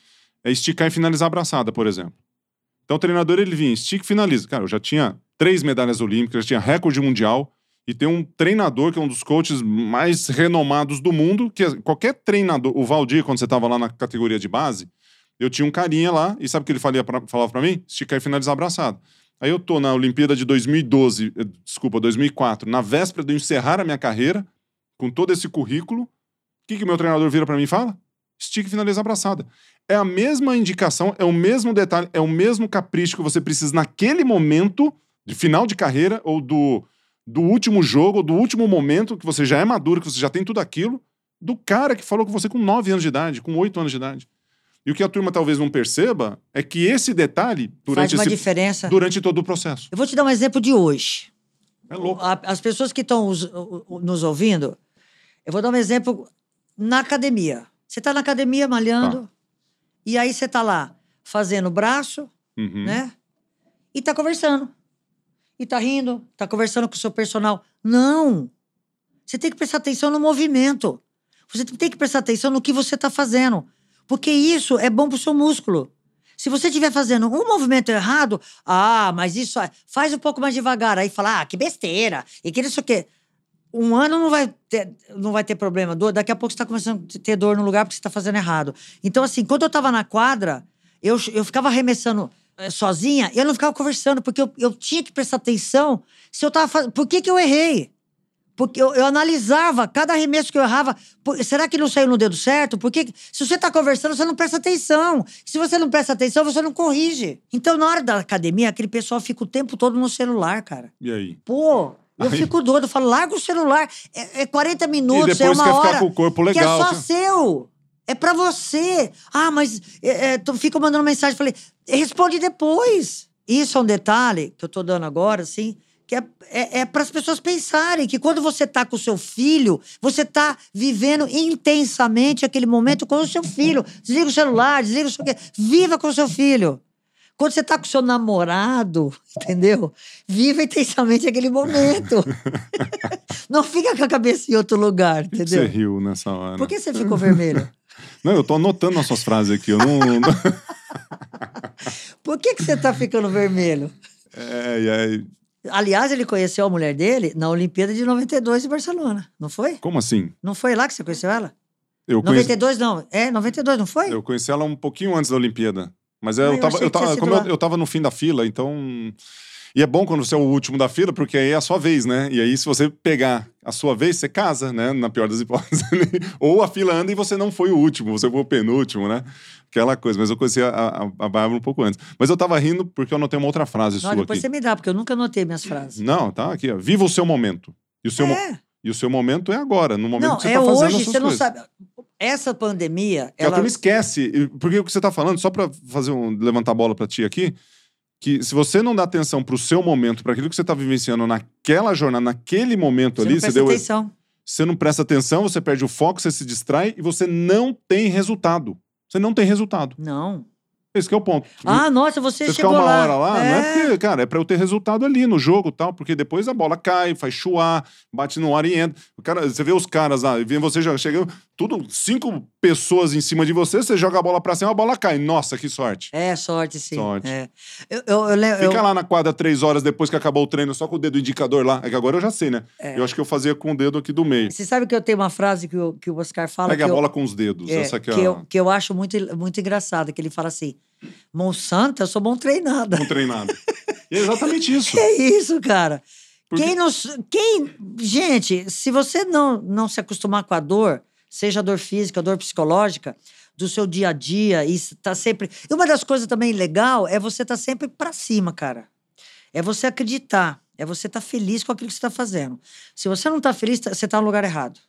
é esticar e finalizar a braçada, por exemplo. Então o treinador, ele vinha, estica e finaliza. Cara, eu já tinha três medalhas olímpicas, já tinha recorde mundial, e tem um treinador que é um dos coaches mais renomados do mundo, que é- qualquer treinador, o Valdir, quando você estava lá na categoria de base, eu tinha um carinha lá, e sabe o que ele falia pra, falava pra mim? Esticar e finalizar a braçada. Aí eu tô na Olimpíada de 2012, eh, desculpa, 2004, na véspera de eu encerrar a minha carreira, com todo esse currículo, o que que meu treinador vira pra mim e fala? Estica e finaliza a braçada. É a mesma indicação, é o mesmo detalhe, é o mesmo capricho que você precisa naquele momento de final de carreira ou do, do último jogo, ou do último momento que você já é maduro, que você já tem tudo aquilo, do cara que falou com você com 9 anos de idade, com 8 anos de idade. E o que a turma talvez não perceba é que esse detalhe, Faz durante, uma esse, diferença. durante todo o processo. Eu vou te dar um exemplo de hoje. É louco. As pessoas que estão nos ouvindo, eu vou dar um exemplo na academia. Você está na academia malhando, e aí você está lá fazendo braço, Uhum. né? E tá conversando. E tá rindo, tá conversando com o seu personal. Não! Você tem que prestar atenção no movimento. Você tem que prestar atenção no que você tá fazendo. Porque isso é bom pro seu músculo. Se você estiver fazendo um movimento errado, ah, mas isso é- faz um pouco mais devagar. Aí fala, ah, que besteira. E que isso quê? Um ano não vai ter, não vai ter problema. Dor, daqui a pouco você está começando a ter dor no lugar porque você está fazendo errado. Então, assim, quando eu estava na quadra, eu, eu ficava arremessando eh, sozinha, eu não ficava conversando, porque eu, eu tinha que prestar atenção se eu estava fazendo. Por que, que eu errei? Porque eu, eu analisava cada arremesso que eu errava. Pô, será que não saiu no dedo certo? Porque se você está conversando, você não presta atenção. Se você não presta atenção, você não corrige. Então, na hora da academia, aquele pessoal fica o tempo todo no celular, cara. E aí? Pô, eu Aí- fico doido. Eu falo, larga o celular. É, é 40 minutos, é uma quer hora. ficar com o corpo legal. Que é só você- seu. É pra você. Ah, mas é, é, fica mandando mensagem. Falei, responde depois. Isso é um detalhe que eu tô dando agora, assim, que é, é, é para as pessoas pensarem que quando você tá com o seu filho, você tá vivendo intensamente aquele momento com o seu filho. Desliga o celular, desliga o seu quê. Viva com o seu filho. Quando você tá com o seu namorado, entendeu? Viva intensamente aquele momento. Não fica com a cabeça em outro lugar, entendeu? você riu nessa hora? Por que você ficou vermelho? Não, eu tô anotando as suas frases aqui. Eu não. Por que, que você tá ficando vermelho? é, é, Aliás, ele conheceu a mulher dele na Olimpíada de 92 em Barcelona, não foi? como assim? Não foi lá que você conheceu ela? Eu conheci, 92 não. É, 92, não foi? eu conheci ela um pouquinho antes da Olimpíada. Mas Ah, eu, eu tava, eu, tava, como eu, eu tava no fim da fila, então. E é bom quando você é o último da fila, porque aí é a sua vez, né? E aí, se você pegar a sua vez, você casa, né? Na pior das hipóteses. Ou a fila anda e você não foi o último, você foi o penúltimo, né? Aquela coisa. Mas eu conheci a, a, a Bárbara um pouco antes. Mas eu tava rindo porque eu anotei uma outra frase Não, sua depois aqui. você me dá, porque eu nunca anotei minhas frases. Não, tá aqui, ó. Viva o seu momento. E o seu, mo- É. e o seu momento é agora, no momento Não, que você é tá fazendo hoje, as suas você não coisas. sabe. Essa pandemia, a ela... turma esquece. e- Porque o que você tá falando, só pra fazer um, levantar a bola pra ti aqui, que se você não dá atenção pro seu momento, para aquilo que você tá vivenciando naquela jornada, naquele momento você ali, você, deu, atenção. você não presta atenção, você perde o foco, você se distrai e você não tem resultado. Você não tem resultado. Não. Esse que é o ponto. Ah, nossa, você, Você chegou ficar uma lá. hora lá, não é É. porque, cara, é pra eu ter resultado ali no jogo e tal, porque depois a bola cai, faz chuar, bate no ar e entra. O cara, você vê os caras lá, vem você já chegando, tudo, cinco pessoas em cima de você, você joga a bola pra cima, a bola cai. Nossa, que sorte. É, sorte, sim. Sorte. É. Eu, eu, eu, Fica lá na quadra três horas depois que acabou o treino, só com o dedo indicador lá. É que agora eu já sei, né? É. Eu acho que eu fazia com o dedo aqui do meio. Você sabe que eu tenho uma frase que o, que o Oscar fala. Pega a que bola com os dedos. É, Essa aqui é que, eu, que eu acho muito, muito engraçada, que ele fala assim: Monsanto, eu sou bom treinada. não treinado. E é exatamente isso. É isso, cara. Porque- Quem não. Quem. Gente, se você não, não se acostumar com a dor, seja a dor física, a dor psicológica, do seu dia a dia, e tá sempre. E uma das coisas também legal é você estar sempre pra cima, cara. É você acreditar. É você estar feliz com aquilo que você está fazendo. Se você não tá feliz, tá- você tá no lugar errado.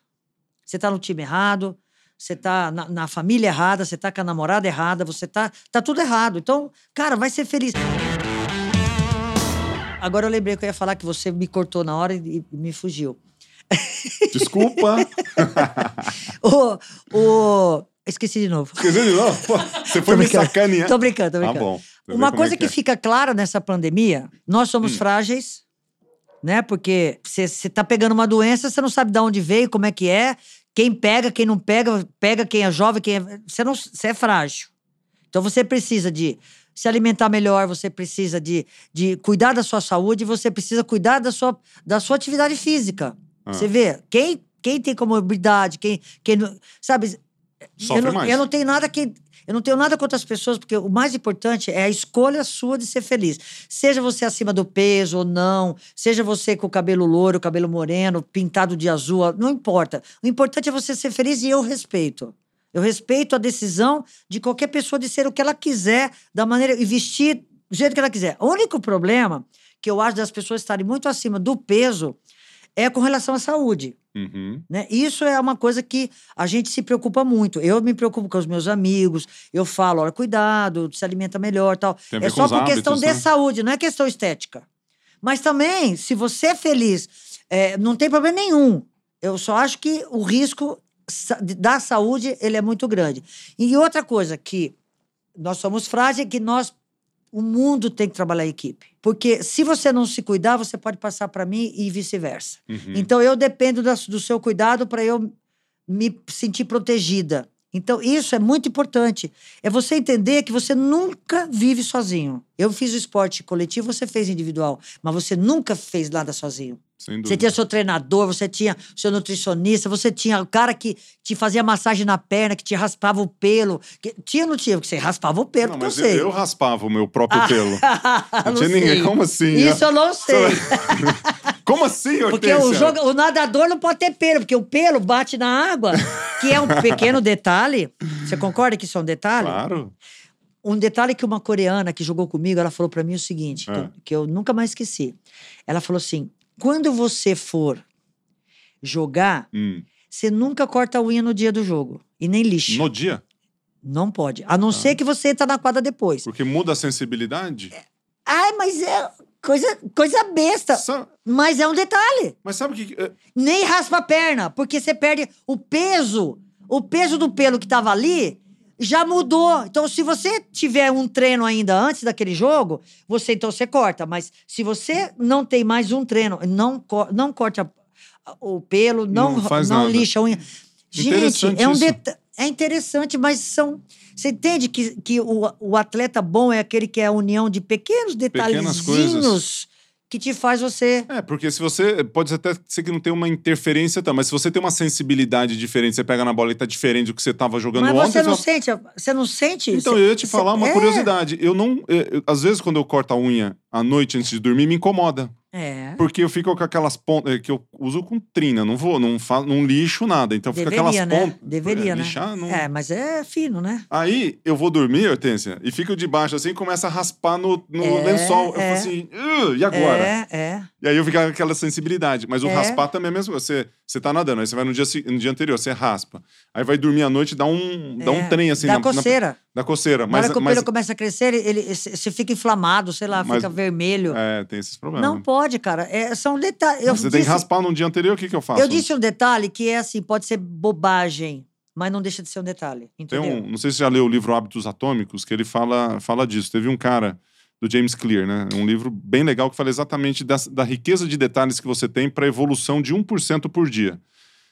Você tá no time errado, você tá na, na família errada, você tá com a namorada errada, você tá. Tá tudo errado. Então, cara, vai ser feliz. Agora eu lembrei que eu ia falar que você me cortou na hora e, e me fugiu. Desculpa. O, o... Esqueci de novo. Esqueci de novo. Pô, Você foi me brincando. sacanear. Tô brincando, tô Tá brincando. bom. Uma como coisa é que, é. fica clara nessa pandemia, nós somos Hum. frágeis, né? Porque você tá pegando uma doença, você não sabe de onde veio, como é que é, quem pega, quem não pega, pega quem é jovem, quem é. Você não, você é frágil. Então você precisa de se alimentar melhor, você precisa de, de cuidar da sua saúde, você precisa cuidar da sua, da sua atividade física. Ah. Você vê, quem, quem tem comorbidade, quem, quem não. Sabe, Sofre eu não, mais. eu não tenho nada que. Eu não tenho nada contra as pessoas, porque o mais importante é a escolha sua de ser feliz. Seja você acima do peso ou não, seja você com o cabelo louro, cabelo moreno, pintado de azul, não importa. O importante é você ser feliz e eu respeito. Eu respeito a decisão de qualquer pessoa de ser o que ela quiser, da maneira e vestir do jeito que ela quiser. O único problema que eu acho das pessoas estarem muito acima do peso é com relação à saúde. Uhum. Né? Isso é uma coisa que a gente se preocupa muito. Eu me preocupo com os meus amigos, eu falo, olha, cuidado, se alimenta melhor tal. É só por questão hábitos, de né? saúde, não é questão estética. Mas também, se você é feliz, é, não tem problema nenhum. Eu só acho que o risco de- da saúde ele é muito grande. E outra coisa que nós somos frágeis é que nós o mundo tem que trabalhar em equipe. Porque se você não se cuidar, você pode passar para mim e vice-versa. Uhum. Então eu dependo do seu cuidado para eu me sentir protegida. Então isso é muito importante. É você entender que você nunca vive sozinho. Eu fiz o esporte coletivo, você fez individual, mas você nunca fez nada sozinho. Você tinha seu treinador, você tinha seu nutricionista, você tinha o cara que te fazia massagem na perna, que te raspava o pelo. Que, tinha ou não tinha? Porque você raspava o pelo, Não, porque eu mas eu, sei. eu raspava o meu próprio pelo. Não, Não tinha ninguém. sei. Como assim? Isso eu não sei. Como assim, Porque o, Hortência? joga- o nadador não pode ter pelo, porque o pelo bate na água, que é um pequeno detalhe. Você concorda que isso é um detalhe? Claro. Um detalhe que uma coreana que jogou comigo, ela falou pra mim o seguinte, que, Ah. eu, que eu nunca mais esqueci. Ela falou assim: quando você for jogar, Hum. você nunca corta a unha no dia do jogo. E nem lixa. No dia? Não pode. A não ser que você entra na quadra depois. Porque muda a sensibilidade? Ai, mas é coisa, coisa besta. Sa- Mas é um detalhe. Mas sabe o que. é- Nem raspa a perna, porque você perde o peso. O peso do pelo que tava ali já mudou. Então, se você tiver um treino ainda antes daquele jogo, você então você corta. Mas se você não tem mais um treino, não, co- não corte a- a- o pelo, não, Não não lixa a unha. Gente, é um É interessante, mas são. Você entende que, que o, o atleta bom é aquele que é a união de pequenos detalhezinhos que te faz você. É, porque se você. Pode até ser que não tenha uma interferência, tá? Mas se você tem uma sensibilidade diferente, você pega na bola e tá diferente do que você tava jogando Mas ontem. você não vai- sente, a- você não sente? Então, Você- eu ia te você- falar uma é, curiosidade. Eu não. é, eu- às vezes, quando eu corto a unha à noite antes de dormir, me incomoda. É. Porque eu fico com aquelas pontas. é, que eu uso com trina, não vou, não, fa, não lixo nada. Então fica Deveria, aquelas né? pontas. Deveria, É, né? lixar, não- É, mas é fino, né? Aí eu vou dormir, Hortência, e fico debaixo assim e começa a raspar no, no É, lençol. Eu é. falo assim, "Ugh, e agora? É, é. E aí eu fico com aquela sensibilidade. Mas o É. raspar também é mesmo. Você, você tá nadando, aí você vai no dia, no dia anterior, você raspa. Aí vai dormir à noite, dá um, dá um é. trem assim Dá na, na- coceira. da coceira. Na Mas, hora que o mas pelo começa a crescer, ele, ele- você fica inflamado, sei lá, Mas- fica vermelho. é, tem esses problemas. Não pode, cara. É, são detalhes. Você tem que disse- raspar no dia anterior, o que, que eu faço? Eu disse um detalhe que é assim, pode ser bobagem. mas não deixa de ser um detalhe. Tem Entendeu? um, não sei se você já leu o livro Hábitos Atômicos, que ele fala, fala disso. Teve um cara do James Clear, né? Um livro bem legal que fala exatamente da, da riqueza de detalhes que você tem para evolução de 1% por dia.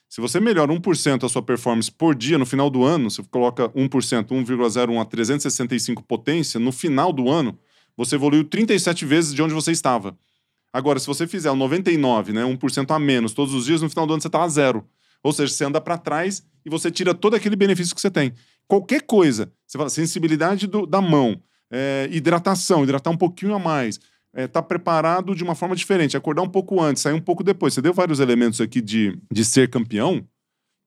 Se você melhora 1% a sua performance por dia no final do ano, você coloca 1%, 1,01 a 365 potência, no final do ano, você evoluiu 37 vezes de onde você estava. Agora, se você fizer o 99, né, 1% a menos todos os dias, no final do ano você está a zero. Ou seja, você anda para trás e você tira todo aquele benefício que você tem. Qualquer coisa, você fala sensibilidade do- da mão, é, hidratação, hidratar um pouquinho a mais, é, tá preparado de uma forma diferente, acordar um pouco antes, sair um pouco depois. Você deu vários elementos aqui de, de ser campeão,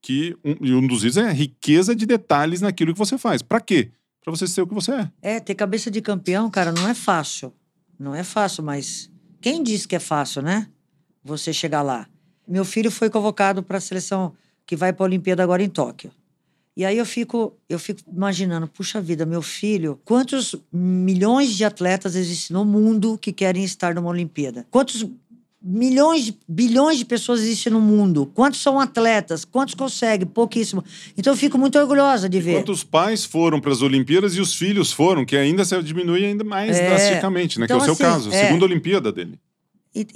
que um, e um dos itens é riqueza de detalhes naquilo que você faz. Para quê? Para você ser o que você é. É, ter cabeça de campeão, cara, não é fácil. Não é fácil, mas quem disse que é fácil, né? Você chegar lá. Meu filho foi convocado para a seleção que vai para a Olimpíada agora em Tóquio. E aí eu fico, eu fico imaginando, puxa vida, meu filho, quantos milhões de atletas existem no mundo que querem estar numa Olimpíada? Quantos milhões, de- bilhões de pessoas existem no mundo? Quantos são atletas? Quantos conseguem? Pouquíssimo. Então eu fico muito orgulhosa de ver. Quantos pais foram para as Olimpíadas e os filhos foram, que ainda se diminui ainda mais É, drasticamente, né? então, que é o seu assim, caso, é. segunda Olimpíada dele.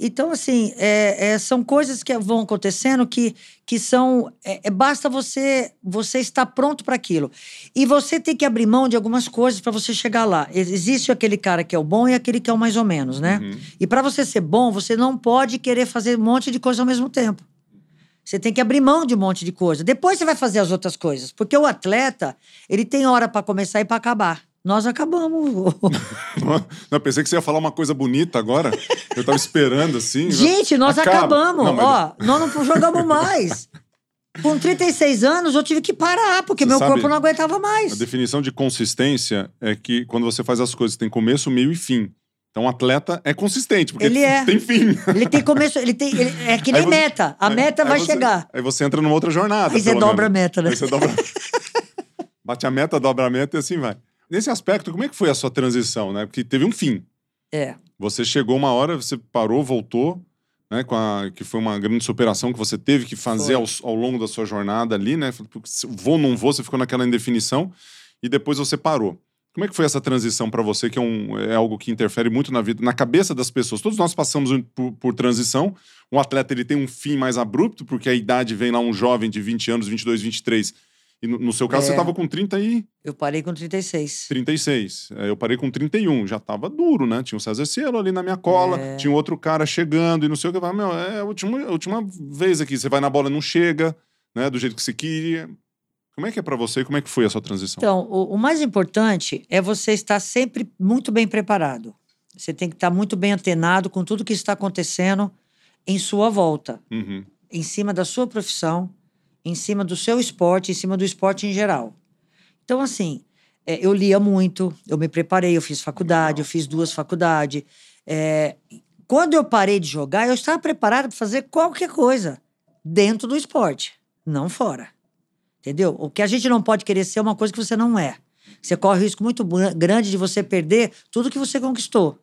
Então, assim, é- é, são coisas que vão acontecendo que, que são. é- é, basta você você estar pronto para aquilo. E você tem que abrir mão de algumas coisas para você chegar lá. Ex- Existe aquele cara que é o bom e aquele que é o mais ou menos, né? Uhum. E para você ser bom, você não pode querer fazer um monte de coisa ao mesmo tempo. Você tem que abrir mão de um monte de coisa. Depois você vai fazer as outras coisas. Porque o atleta, ele tem hora para começar e para acabar. Nós acabamos. Não, pensei que você ia falar uma coisa bonita agora. Eu tava esperando assim. Gente, nós Acaba. acabamos. Não, mas- Ó, nós não jogamos mais. Com 36 anos, eu tive que parar, porque Você meu sabe, corpo não aguentava A mais. definição de consistência é que quando você faz as coisas tem começo, meio e fim. Então, o atleta é consistente, porque Ele é. tem fim. Ele tem começo, ele tem. ele- é que nem você- meta. A Aí- meta aí vai você- chegar. Aí você entra numa outra jornada. Aí você dobra menos. a meta, né? Aí você dobra... Bate a meta, dobra a meta e assim vai. Nesse aspecto, como é que foi a sua transição, né? Porque teve um fim. É. Você chegou uma hora, você parou, voltou, né? Com a, que foi uma grande superação que você teve que fazer ao, ao longo da sua jornada ali, né? Vou, não vou, você ficou naquela indefinição e depois você parou. Como é que foi essa transição para você, que é, um, é algo que interfere muito na vida, na cabeça das pessoas? Todos nós passamos por, por transição. Um atleta ele tem um fim mais abrupto, porque a idade vem lá um jovem de 20 anos, 22, 23. E no, no seu caso, É. você estava com 30 e Eu parei com 36. 36. É, Eu parei com 31, já tava duro, né? Tinha o César Cielo ali na minha cola, É. tinha outro cara chegando e não sei o que. Eu falava, meu, é a última, a última vez aqui. Você vai na bola e não chega, né? Do jeito que você queria. Como é que é pra você? Como é que foi a sua transição? Então, o, o mais importante é você estar sempre muito bem preparado. Você tem que estar muito bem antenado com tudo que está acontecendo em sua volta. Uhum. em cima da sua profissão, em cima do seu esporte, em cima do esporte em geral. Então, assim, é, eu lia muito, eu me preparei, eu fiz faculdade, eu fiz duas faculdades. É, quando eu parei de jogar, eu estava preparado para fazer qualquer coisa dentro do esporte, não fora. Entendeu? O que a gente não pode querer ser é uma coisa que você não é. Você corre o risco muito grande de você perder tudo que você conquistou.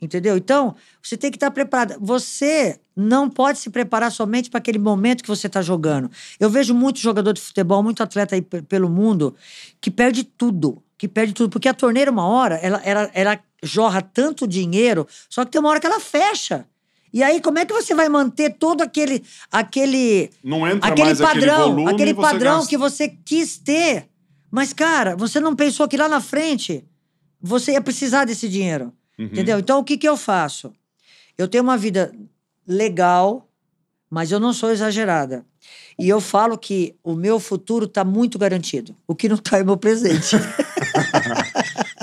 Entendeu? Então, você tem que estar preparado. Você não pode se preparar somente para aquele momento que você está jogando. Eu vejo muito jogador de futebol, muito atleta aí pe- pelo mundo, que perde tudo. Que perde tudo. Porque a torneira, uma hora, ela, ela, ela jorra tanto dinheiro, só que tem uma hora que ela fecha. E aí, como é que você vai manter todo aquele. aquele Não entra aquele mais aquele padrão, volume aquele e você padrão gasta. que você quis ter. Mas, cara, você não pensou que lá na frente você ia precisar desse dinheiro. Uhum. Entendeu? Então, o que, que eu faço? Eu tenho uma vida legal, mas eu não sou exagerada. E eu falo que o meu futuro está muito garantido. O que não está é o meu presente.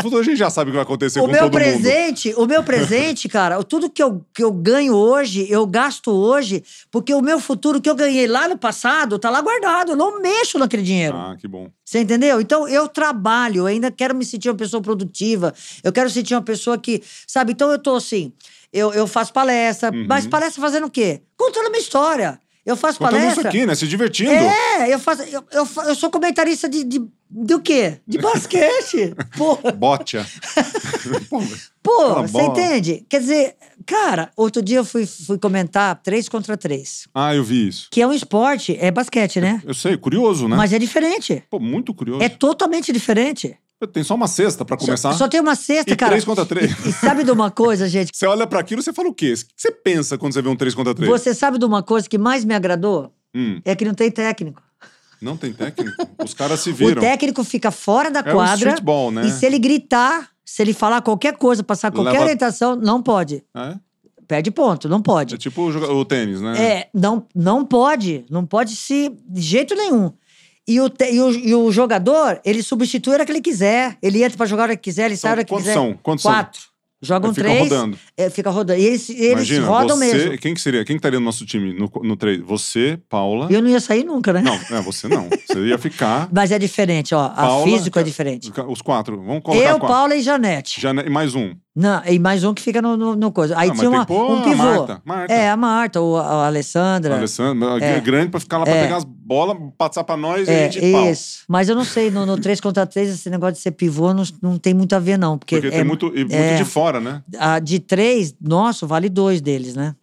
Futuro a gente já sabe o que vai acontecer o com meu todo mundo. presente, o meu presente, cara, tudo que eu, que eu ganho hoje, eu gasto hoje, porque o meu futuro que eu ganhei lá no passado tá lá guardado. Eu não mexo naquele dinheiro. Ah, que bom. Você entendeu? Então eu trabalho, eu ainda quero me sentir uma pessoa produtiva, eu quero sentir uma pessoa que. Sabe? Então eu tô assim, eu, eu faço palestra, Uhum. mas palestra fazendo o quê? Contando a minha história. Eu faço Contando palestra. isso aqui, né? Se divertindo. É, eu faço. Eu, eu, eu sou comentarista de, de. Do quê? De basquete. Pô, Botia. Pô, você entende? Quer dizer, cara, outro dia eu fui, fui comentar três contra três. ah, eu vi isso. Que é um esporte, é basquete, né? Eu sei, curioso, né? Mas é diferente. Pô, muito curioso. É totalmente diferente. Tem só uma cesta pra começar. Só, só tem uma cesta, E cara. três contra três. E, e sabe de uma coisa, gente? Você olha pra aquilo, você fala o quê? O que você pensa quando você vê um 3 contra 3? Você sabe de uma coisa que mais me agradou? Hum, É que não tem técnico. não tem técnico. Os caras se O viram. técnico fica fora da É um quadra. streetball, né? E se ele gritar, se ele falar qualquer coisa, passar qualquer Leva- orientação, não pode. É? Perde ponto, não É pode. tipo o, o tênis, né? É, não, não pode. Não pode se. De jeito nenhum. E o, te- e, o, e o jogador, ele substitui a hora que ele quiser. Ele entra pra jogar a hora que quiser, ele São- sai a hora que quantos quiser. são? Quantos são? Quatro. Jogam Aí fica três. rodando. é, fica rodando. E eles, eles Imagina, rodam você, mesmo. Quem que seria? Quem que estaria no nosso time no, no trade? Você, Paula. Eu não ia sair nunca, né? Não, é, você não. Você ia ficar. Mas é diferente, ó. A Paula, físico é ca- diferente. Os quatro. Vamos colocar Eu, quatro. Paula e Janete. Já, e mais um. Não, e mais um que fica no, no, no coisa. Aí Ah, mas tinha uma, pôr um a pivô. Marta, Marta. É, a Marta, ou a a Alessandra. Alessandro, É. grande pra ficar lá pra É. pegar as bolas, passar pra nós e a É, gente pau. isso. Mas eu não sei, no, no 3 contra 3, esse negócio de ser pivô não, não tem muito a ver, não. Porque, Porque é, tem muito, e muito é. de fora, né? a de 3, nosso, vale dois deles, né?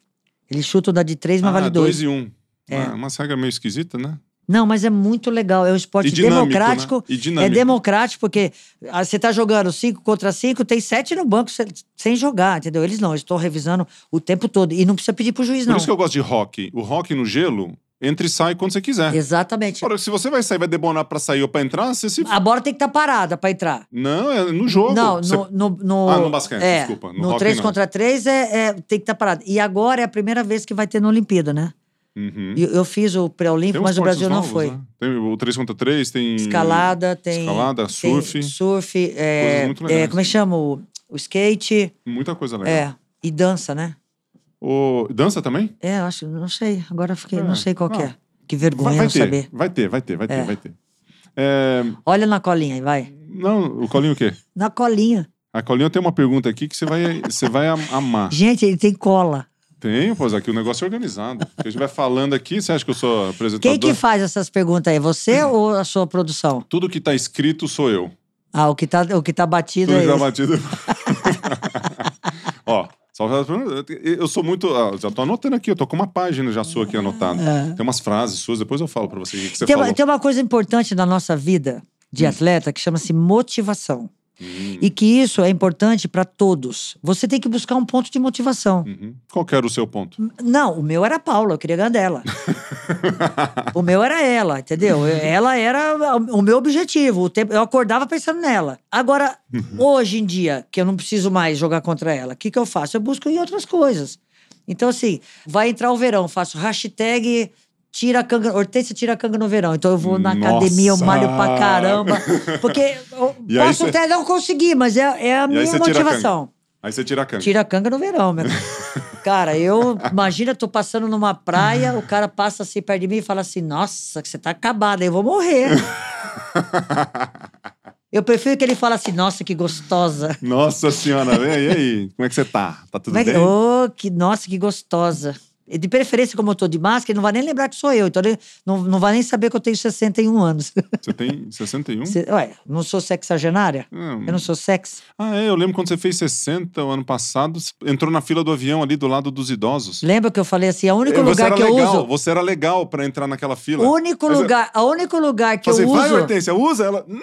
Eles chutam da de 3, mas ah, vale dois. dois e um. É. Ah, uma regra meio esquisita, né? Não, mas é muito legal. É um esporte E dinâmico, democrático. né? E É dinâmico. democrático, porque ah, você tá jogando 5 contra 5, tem 7 no banco se- sem jogar, entendeu? Eles não, eles estão revisando o tempo todo. E não precisa pedir pro juiz, Por não. isso que eu gosto de hockey. O hockey no gelo, entra e sai quando você quiser. Exatamente. Ora, se você vai sair, vai debonar pra sair ou pra entrar, você se. A bola tem que estar parada pra entrar. Não, é no jogo. Não, Você- no, no, no- Ah, no basquete, é, desculpa. No No, hockey, 3 não. contra 3 é, é- tem que estar parado. E agora é a primeira vez que vai ter na Olimpíada, né? Uhum. Eu, eu fiz o pré-olímpico, mas o Brasil não novos, foi. né? Tem o 3 contra 3, tem. Escalada, tem. Escalada, tem surf. surf, é, é, como é que chama? O, o skate. Muita coisa legal. É. E dança, né? O... Dança também? É, acho, não sei. Agora fiquei, É, não sei qual que não. é. Que Vai, vergonha vai não ter, saber. vai ter, vai ter, vai ter, É. vai ter. É, Olha na colinha aí, vai. Não, o Colinho o quê? Na colinha. A Colinho tem uma pergunta aqui que você vai, você vai am- amar. Gente, ele tem cola. Tem, pois aqui o negócio é organizado. A gente vai falando aqui, você acha que eu sou apresentador? Quem que faz essas perguntas aí? Você ou a sua produção? Tudo que tá escrito sou eu. Ah, o que tá, o que tá batido Tudo é que tá esse. batido. Ó, eu sou muito. ó, já tô anotando aqui, eu tô com uma página já sua aqui anotada. É. Tem umas frases suas, depois eu falo pra você o que que você Tem falou. tem uma coisa importante na nossa vida de atleta que chama-se motivação. Hum, E que isso é importante para todos. Você tem que buscar um ponto de motivação. uhum. Qual era o seu ponto? Não, o meu era a Paula, eu queria ganhar dela. o meu era ela, entendeu? Ela era o meu objetivo. O tempo, eu acordava pensando nela. Agora, hoje em dia, que eu não preciso mais jogar contra ela, o que, que eu faço? Eu busco em outras coisas. Então, assim, vai entrar o verão, faço hashtag tira a canga, Hortência tira a canga no verão. Então eu vou na Nossa! academia, eu malho pra caramba. Porque eu E aí posso cê- até não conseguir, mas é, é a aí minha cê tira a motivação. Aí você tira a canga. Tira a canga no verão, meu. Cara, eu imagina, tô passando numa praia, o cara passa assim perto de mim e fala assim: Nossa, que você tá acabada, eu vou morrer. eu prefiro que ele fale assim: Nossa, que gostosa. Nossa senhora, e aí, e aí? Como é que você tá? Tá tudo é bem? Oh, que nossa, que gostosa. De preferência, como eu tô de máscara, ele não vai nem lembrar que sou eu. Então ele não, não vai nem saber que eu tenho 61 anos. Você tem 61? Você- Ué, não sou sexagenária? Hum. Eu não sou sex? Ah, é, eu lembro quando você fez 60 o ano passado, você entrou na fila do avião ali do lado dos idosos. Lembra que eu falei assim? É o único É, você lugar que eu legal, uso. Você era legal pra entrar naquela fila. O único Mas eu- lugar, o único lugar que Falei eu assim, vai, uso. Hortência, usa ela. Nem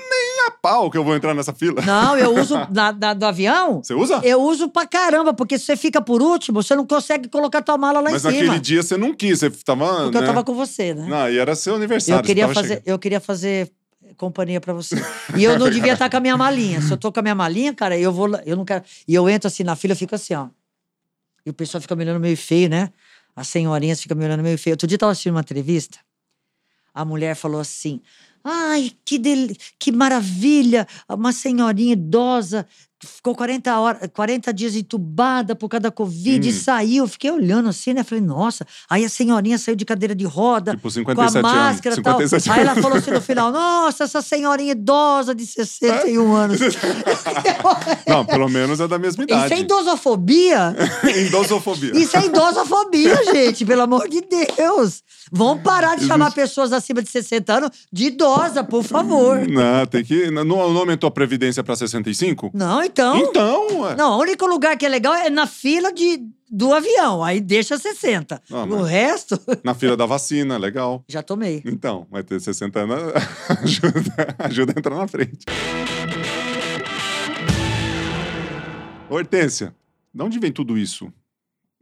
a pau que eu vou entrar nessa fila. Não, eu uso na, na- do avião. Você usa? Eu uso pra caramba, porque se você fica por último, você não consegue colocar tua mala lá Mas em cima. Naquele dia você não quis, você tava. Porque eu né? tava com você, né? Não, e era seu aniversário. eu, queria fazer, chegando. eu queria fazer companhia pra você. E eu não devia estar com a minha malinha. Se eu tô com a minha malinha, cara, eu vou. Eu não quero. E eu entro assim na fila, eu fico assim, ó. E o pessoal fica me olhando meio feio, né? As senhorinhas ficam me olhando meio feio. Outro dia eu tava assistindo uma entrevista, a mulher falou assim: Ai, que, del... que maravilha! Uma senhorinha idosa ficou 40, horas, 40 dias entubada por causa da Covid, Hum. e saiu. Fiquei olhando assim, né? Falei, nossa. Aí a senhorinha saiu de cadeira de roda. Tipo, com a 57 máscara anos. e tal. 57 Aí ela anos. falou assim no final: Nossa, essa senhorinha idosa de 61 anos. Não, pelo menos é da mesma Isso é idade. idosofobia? Endosofobia. Isso é idosofobia, gente, pelo amor de Deus. Vamos parar de chamar pessoas acima de 60 anos de idosa, por favor. Não, tem que. Não, não aumentou a previdência pra 65? Não, então. Então, ué. Não, o único lugar que é legal é na fila de, do avião. Aí deixa 60. Ah, o mas- resto, na fila da vacina, legal. já tomei. Então, vai ter 60 anos, ajuda, ajuda a entrar na frente. Hortência, de onde vem tudo isso?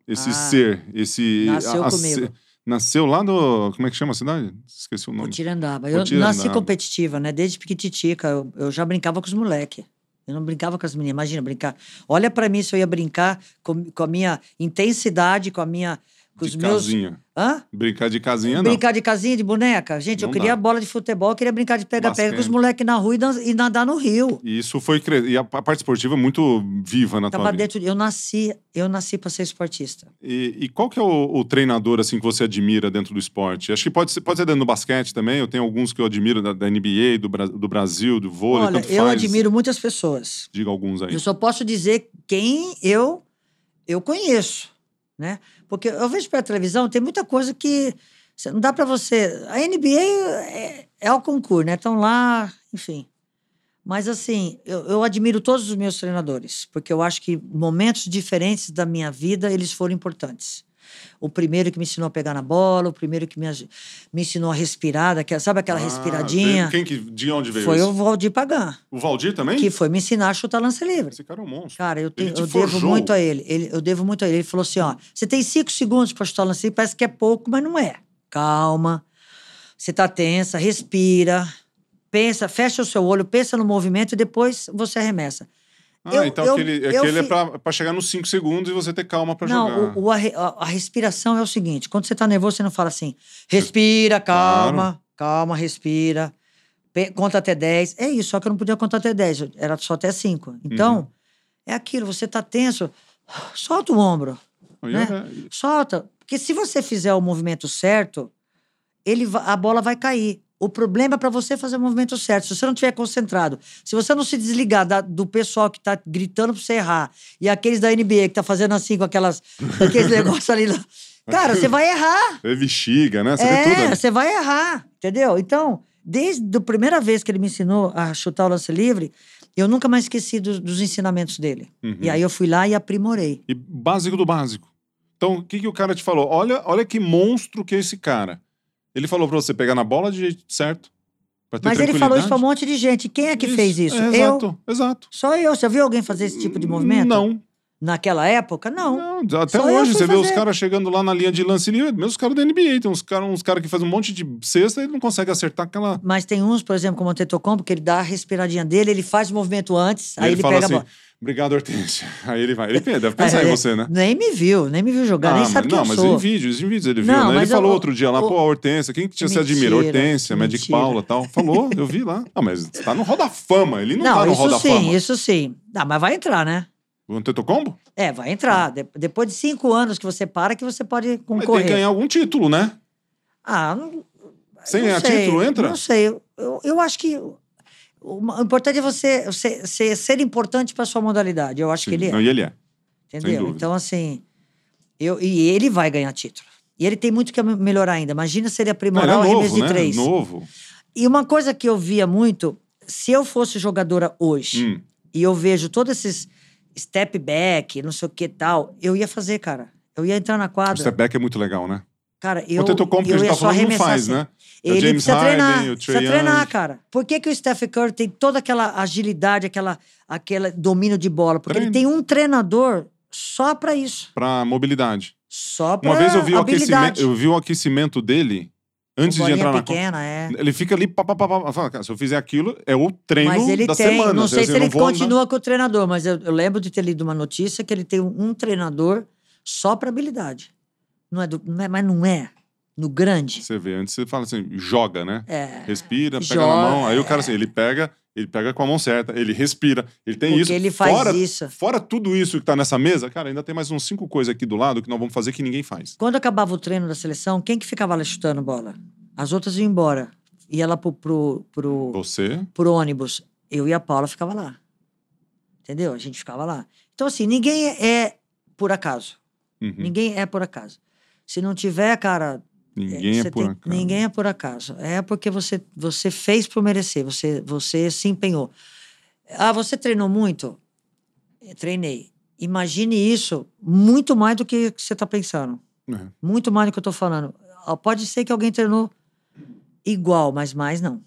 Esse Ah, ser, esse. nasceu a- a- comigo. se- nasceu lá no. Como é que chama a cidade? Esqueci o nome. Potirandaba. Eu nasci competitiva, né? Desde pequititica. Eu, eu já brincava com os moleques. Eu não brincava com as meninas. Imagina brincar. Olha pra mim se eu ia brincar com, com a minha intensidade, com a minha. Com os de meus. casinha. Hã? Brincar de casinha, não. Brincar de casinha, de boneca? Gente, eu Não queria dá. bola de futebol, eu queria brincar de pega-pega com os moleques na rua e, nadar no rio. E isso foi. cre- E a parte esportiva é muito viva na tua Tava vida. dentro. de- Eu nasci, eu nasci pra ser esportista. E, e qual que é o, o treinador assim que você admira dentro do esporte? Acho que pode ser, pode ser dentro do basquete também. Eu tenho alguns que eu admiro da, da NBA, do, Bra- do Brasil, do vôlei. Olha, eu faz. admiro muitas pessoas. Diga alguns aí. Eu só posso dizer quem eu eu conheço, né? Porque eu vejo pela televisão, tem muita coisa que não dá pra você. A NBA é, é o concurso, né? Estão lá, enfim. Mas assim, eu, eu admiro todos os meus treinadores, porque eu acho que momentos diferentes da minha vida eles foram importantes. O primeiro que me ensinou a pegar na bola, o primeiro que me, me ensinou a respirar, daquela, sabe aquela Ah, respiradinha? Quem que, de onde veio Foi isso? o Valdir Pagan, O Valdir também? que foi me ensinar a chutar lance livre. Esse cara é um monstro. Cara, eu, te eu devo muito a ele. ele. Eu devo muito a ele. Ele falou assim: ó, você tem cinco segundos para chutar lance, livre, parece que é pouco, mas não é. Calma. Você tá tensa, respira, pensa, fecha o seu olho, pensa no movimento e depois você arremessa. Ah, eu- então eu- aquele, eu aquele é pra chegar nos 5 segundos e você ter calma não, jogar. o, o arre- a, a respiração é o seguinte: quando você tá nervoso, você não fala assim, respira, calma, calma, respira. Conta até 10. É isso, só que eu não podia contar até 10, eu- era só até 5. Então, Uhum. é aquilo, você tá tenso, solta o ombro. Né? Solta. Porque se você fizer o movimento certo, ele a bola vai cair. O problema é para você fazer o movimento certo. Se você não estiver concentrado, se você não se desligar da- do pessoal que tá gritando para você errar e aqueles da NBA que tá fazendo assim com aquelas aqueles negócios ali, lá, cara, você vai errar. É bexiga, né? Você vê tudo. É, você vai errar, entendeu? Então, desde a primeira vez que ele me ensinou a chutar o lance livre, eu nunca mais esqueci dos, dos ensinamentos dele. Uhum. E aí eu fui lá e aprimorei. E básico do básico. Então, o que, que o cara te falou? Olha, olha que monstro que é esse cara. Ele falou pra você pegar na bola de jeito certo. Pra ter Mas ele falou isso pra um monte de gente. Quem é que fez isso? É, eu. exato, exato. Só eu. Você viu alguém fazer esse tipo de movimento? Não. Naquela época? Não. Não, até Só eu hoje fui você vê os fazer. caras chegando lá na linha de lance livre, mesmo os caras da NBA. Tem uns caras uns cara que fazem um monte de cesta e não consegue acertar aquela. Mas tem uns, por exemplo, como o Tetocombo, que ele dá a respiradinha dele, ele faz o movimento antes, E aí ele, fala pega assim: a bola. Obrigado, Hortência. Aí ele vai. Ele deve pensar Aí em ele você, né? Nem me viu, nem me viu jogar, nem mas, sabe quem não, eu mas sou. em vídeos, em vídeos ele viu, Não, né? Ele mas falou eu- outro dia lá, o- pô, a Hortência, quem que você admira? Hortência, Magic mentira. Paula e tal. Falou, eu vi lá. Ah, mas tá no Roda Fama, ele não, Não, tá no isso Roda sim, Fama. isso sim. Ah, mas vai entrar, né? O Antetokounmpo? É, vai entrar. De- depois de cinco anos que você para, que você pode Mas tem concorrer. que ganhar algum título, né? Ah, não, Sem não ganhar título, entra? Não sei. Eu, eu acho que o, o importante é você ser, ser, ser importante para sua modalidade. Eu acho que ele é. Não, e ele é. Entendeu? Então, assim, eu, e ele vai ganhar título. E ele tem muito que melhorar ainda. Imagina se ele Não, aprimorar ele é o arremesso novo, de né? três. Novo. E uma coisa que eu via muito, se eu fosse jogadora hoje Hum. e eu vejo todos esses step back, não sei o que tal, eu ia fazer, cara. Eu ia entrar na O quadra. step back é muito legal, né? Cara, eu, o Tetocompo que a gente tá falando não faz, assim. né? É Ele James precisa Harden, treinar, o precisa treinar, cara. Por que, que o Steph Curry tem toda aquela agilidade, aquela, aquela domínio de bola? Porque ele Treino. tem um treinador só pra isso. Pra mobilidade. Só pra Uma vez eu vi, o aquecimento, eu vi o aquecimento dele antes de entrar na pequena, é. Ele fica ali, pá, pá, pá, pá, fala, cara, se eu fizer aquilo, é o treino Mas ele da tem, semana. não sei se eu ele andar- continua com o treinador, mas eu, eu lembro de ter lido uma notícia que ele tem um, um treinador só pra habilidade. Não é, do, não é, mas não é. No grande. Você vê, antes você fala assim, joga, né? É. Respira, pega Joga, na mão. Aí o cara é. assim, ele pega Ele pega com a mão certa, ele respira, ele tem Porque isso. ele faz fora, isso. Fora tudo isso que tá nessa mesa, cara, ainda tem mais uns cinco coisas aqui do lado que nós vamos fazer que ninguém faz. Quando acabava o treino da seleção, quem que ficava lá chutando bola? As outras iam embora. Ia lá pro, pro, pro, Você, pro ônibus. Eu e a Paula ficava lá. Entendeu? A gente ficava lá. Então, assim, ninguém é por acaso. uhum, Ninguém é por acaso. Se não tiver, cara. ninguém é você por tem- acaso. Ninguém é por acaso. É porque você, você fez por merecer. Você, você se empenhou. Ah, você treinou muito? Eu Treinei. Imagine isso muito mais do que você está pensando. É. Muito mais do que eu tô falando. Ah, Pode ser que alguém treinou igual, mas mais não.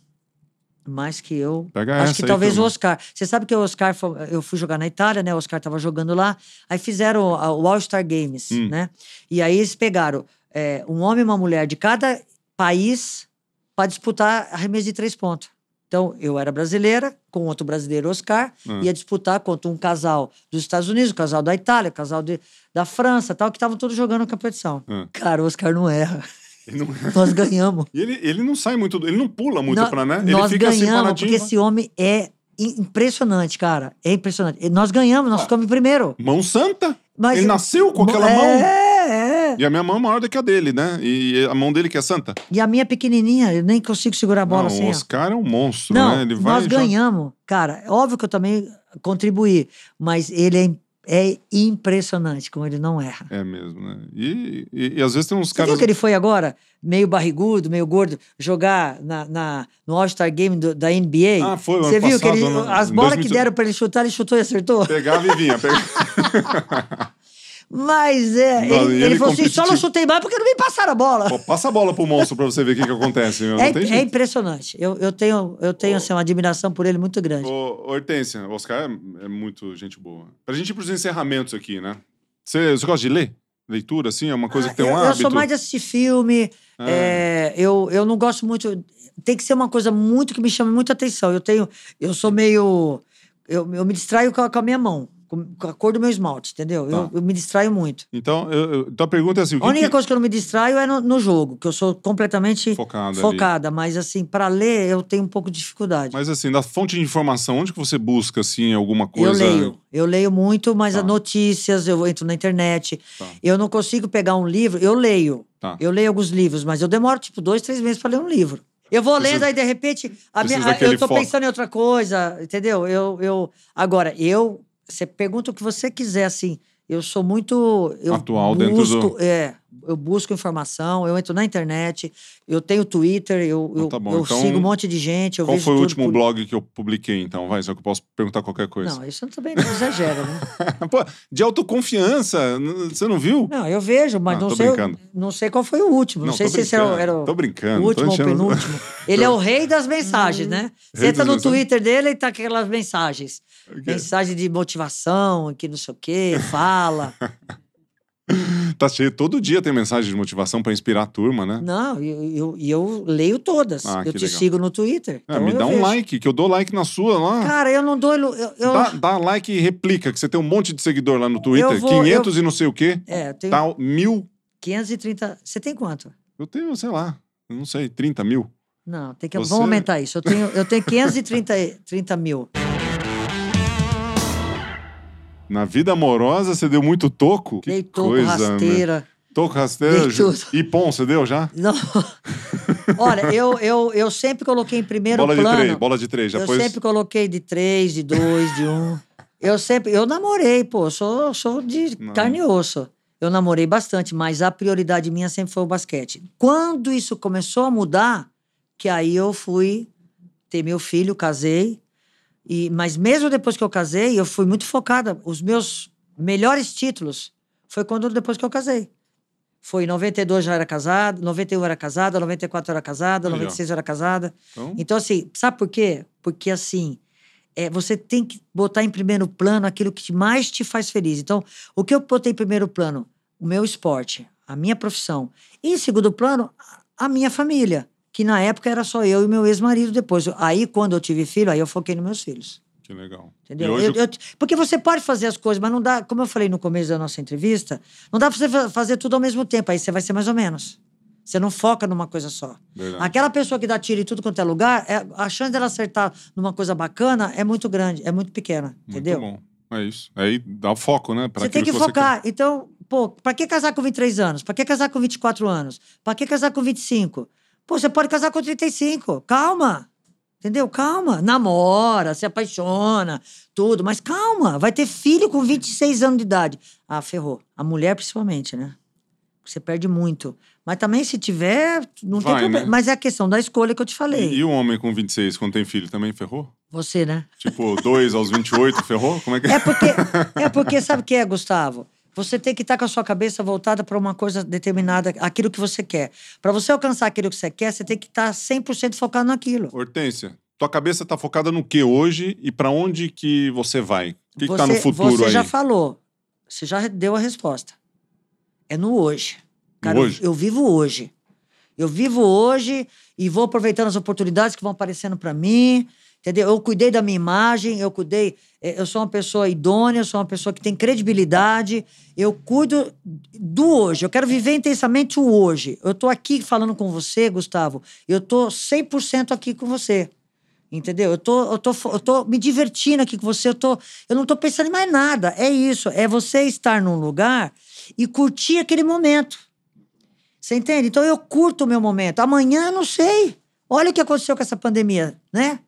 Mais que eu. Pega Acho que talvez também. o Oscar. Você sabe que o Oscar. Eu fui jogar na Itália, né? O Oscar tava jogando lá. Aí fizeram a- o All-Star Games, Hum. né? E aí eles pegaram é, um homem e uma mulher de cada país para disputar arremesso de três pontos. Então, eu era brasileira, com outro brasileiro, Oscar, Ah. ia disputar contra um casal dos Estados Unidos, um casal da Itália, um casal de, da França, tal, que estavam todos jogando competição. Ah. Cara, o Oscar não erra. Ele não- Nós ganhamos. E ele, ele não sai muito, ele não pula muito Nó- pra, né? Ele Nós fica assim ganhamos, paradinho. porque esse homem é im- impressionante, cara. É impressionante. Nós ganhamos, nós ficamos em primeiro. Mão santa? Mas- ele nasceu com aquela é, mão. É, é. E a minha mão é maior do que a dele, né? E a mão dele que é santa. E a minha pequenininha, eu nem consigo segurar a bola não, assim. o ó. Oscar é um monstro, Não, né? Ele vai nós ganhamos. Cara, óbvio que eu também contribuí, mas ele é, é impressionante como ele não erra. É mesmo, né? E, e, e às vezes tem uns Você caras. viu que ele foi agora, meio barrigudo, meio gordo, jogar na, na- no All-Star Game do- da NBA? Ah, foi Você viu que passado, ele, né? as bolas que 2018. deram pra ele chutar, ele chutou e acertou? Pegava e vinha. Pegava... Mas é, Não, ele, ele ele falou assim: só não chutei mais porque não me passaram a bola. Pô, passa a bola pro monstro pra você ver o que, que acontece. É, é impressionante. Eu, eu tenho, eu tenho assim, uma admiração por ele muito grande. Ô, Hortência, o Oscar é, é muito gente boa. Pra gente ir pros encerramentos aqui, né? Você, você gosta de ler? Leitura, assim? É uma coisa que tem um eu, eu hábito? sou mais de assistir filme. Ah. é, eu, eu não gosto muito. Tem que ser uma coisa muito que me chame muita atenção. Eu tenho. Eu sou meio. Eu, eu me distraio com a, com a minha mão, com, a cor do meu esmalte, entendeu? Eu, Tá. eu me distraio muito. Então, eu, eu- então a pergunta é assim: A única que... coisa que eu não me distraio é no, no jogo, que eu sou completamente Focada ali. focada. Mas, assim, para ler, eu tenho um pouco de dificuldade. Mas assim, da fonte de informação, onde que você busca, assim, alguma Eu coisa? leio, eu leio muito, mas Tá. as notícias, eu entro na internet. Tá. Eu não consigo pegar um livro, eu leio. Tá. Eu leio alguns livros, mas eu demoro tipo dois, três meses para ler um livro. Eu vou lendo, aí de repente, minha, eu tô foco. pensando em outra coisa, entendeu? Eu, eu, agora, eu, você pergunta o que você quiser, assim, eu sou muito... Eu Atual dentro busco, do- É, eu busco informação, eu entro na internet, eu tenho Twitter, eu, Ah, eu, tá eu Então, sigo um monte de gente, Qual foi o último por- blog que eu publiquei, então? Vai, só que eu posso perguntar qualquer coisa. Não, isso também não exagera, né? Pô, de autoconfiança, você não viu? Não, eu vejo, mas Ah, não sei, brincando. não sei qual foi o último. Não, Não, sei se esse era, o- brincando, era o, tô brincando, o último ou o penúltimo. Ele é o rei das mensagens, né? Você entra das no mensagens? Twitter dele e tá aquelas mensagens. Mensagem de motivação, que não sei o quê, fala. Tá cheio, todo dia tem mensagem de motivação pra inspirar a turma, né? não, e eu, eu, eu leio todas. Ah, eu te legal. sigo no Twitter. Ah, então me dá um vejo. like, que eu dou like na sua lá. Cara, eu não dou. Eu, eu- Dá, dá like e replica, que você tem um monte de seguidor lá no Twitter. Vou- 500 e não sei o quê. é, eu tenho Tal, mil. 530. Você tem quanto? Eu tenho, sei lá, não sei, 30 mil. Não, tem que, Você- vamos aumentar isso. Eu tenho, eu tenho 530 e- 30 mil. Na vida amorosa, você deu muito toco? Que Dei toco, coisa, né? rasteira. Toco, rasteira. E pom, você deu já? Não. Olha, eu, eu, eu sempre coloquei em primeiro bola plano. de três, bola de três. Já eu pôs... sempre coloquei de três, de dois, de um. Eu sempre. Eu namorei, pô. Sou, sou de Não. carne e osso. Eu namorei bastante, mas a prioridade minha sempre foi o basquete. Quando isso começou a mudar, que aí eu fui ter meu filho, casei. E, mas mesmo depois que eu casei, eu fui muito focada. Os meus melhores títulos foi quando depois que eu casei. Foi em 92 já era casado, 91 era casada, 94 era casada, Aí, ó. 96 era casada. Então, Então, assim, sabe por quê? Porque, assim, é, você tem que botar em primeiro plano aquilo que mais te faz feliz. Então, o que eu botei em primeiro plano? O meu esporte, a minha profissão. E em segundo plano, a minha família, que na época era só eu e meu ex-marido depois. Aí, quando eu tive filho, aí eu foquei nos meus filhos. que legal. Entendeu? Hoje, Eu- eu- porque você pode fazer as coisas, mas não dá, como eu falei no começo da nossa entrevista, não dá pra você fa- fazer tudo ao mesmo tempo, aí você vai ser mais ou menos. Você não foca numa coisa só. Verdade. Aquela pessoa que dá tiro em tudo quanto é lugar, é- a chance dela acertar numa coisa bacana é muito grande, é muito pequena, entendeu? Muito bom. É isso. Aí dá o foco, né? Pra Você tem que, você focar. Então, pô, pra que casar com 23 anos? Pra que casar com 24 anos? Pra que casar com 25? Pô, você pode casar com 35. Calma. Entendeu? Calma. Namora, se apaixona, tudo. Mas calma. Vai ter filho com 26 anos de idade. Ah, ferrou. A mulher, principalmente, né? Você perde muito. Mas também, se tiver, não tem Vai, problema. né? Mas é a questão da escolha que eu te falei. E, e o homem com 26, quando tem filho, também ferrou? Você, né? Tipo, 2 aos 28, ferrou? Como é que é? É porque, é porque sabe o que é, Gustavo? Você tem que estar com a sua cabeça voltada para uma coisa determinada, aquilo que você quer. Para você alcançar aquilo que você quer, você tem que estar 100% focado naquilo. Hortência, tua cabeça tá focada no que hoje e pra onde que você vai? O que, que você, tá no futuro Você aí? já falou, você já deu a resposta. É no hoje. No Cara, eu- hoje? Eu, vivo hoje. Eu vivo hoje e vou aproveitando as oportunidades que vão aparecendo para mim. Entendeu? Eu cuidei da minha imagem, eu cuidei. eh, Eu sou uma pessoa idônea, eu sou uma pessoa que tem credibilidade. Eu cuido do hoje. Eu quero viver intensamente o hoje. Eu tô aqui falando com você, Gustavo. Eu tô 100% aqui com você. Entendeu? Eu tô, eu, tô, eu tô me divertindo aqui com você. Eu, tô, eu não tô pensando em mais nada. É isso. É você estar num lugar e curtir aquele momento. Você entende? Então eu curto o meu momento. Amanhã eu não sei. Olha o que aconteceu com essa pandemia, né?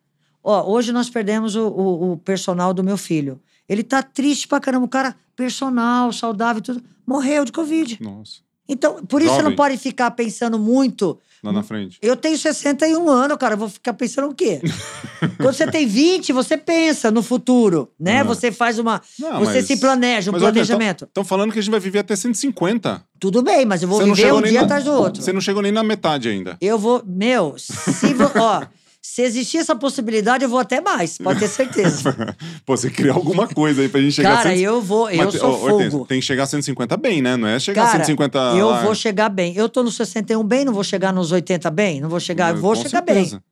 Ó, hoje nós perdemos o, o, o personal do meu filho. Ele tá triste pra caramba. O cara, personal, saudável e tudo, morreu de Covid. Nossa, Então, por isso você não pode ficar pensando muito lá na frente. eu tenho 61 anos, cara. Eu vou ficar pensando o quê? Quando você tem 20, você pensa no futuro, né? Você faz uma. Não, você mas- se planeja, um Mas, planejamento. Estão falando que a gente vai viver até 150. Tudo bem, mas eu vou Você viver um dia na- atrás do outro. Você não chegou nem na metade ainda. Eu vou. Meu, se, vo- ó, se existir essa possibilidade, eu vou até mais, pode ter certeza. Pô, você criou alguma coisa aí pra gente chegar Cara, a 150. eu vou. Eu Mas, sou Hortência, fogo. Tem que chegar a 150 bem, né? Não é chegar a Cara, 150 eu lá. vou chegar bem. Eu tô no 61 bem, não vou chegar nos 80 bem? Não vou chegar. Eu vou Com chegar certeza. bem.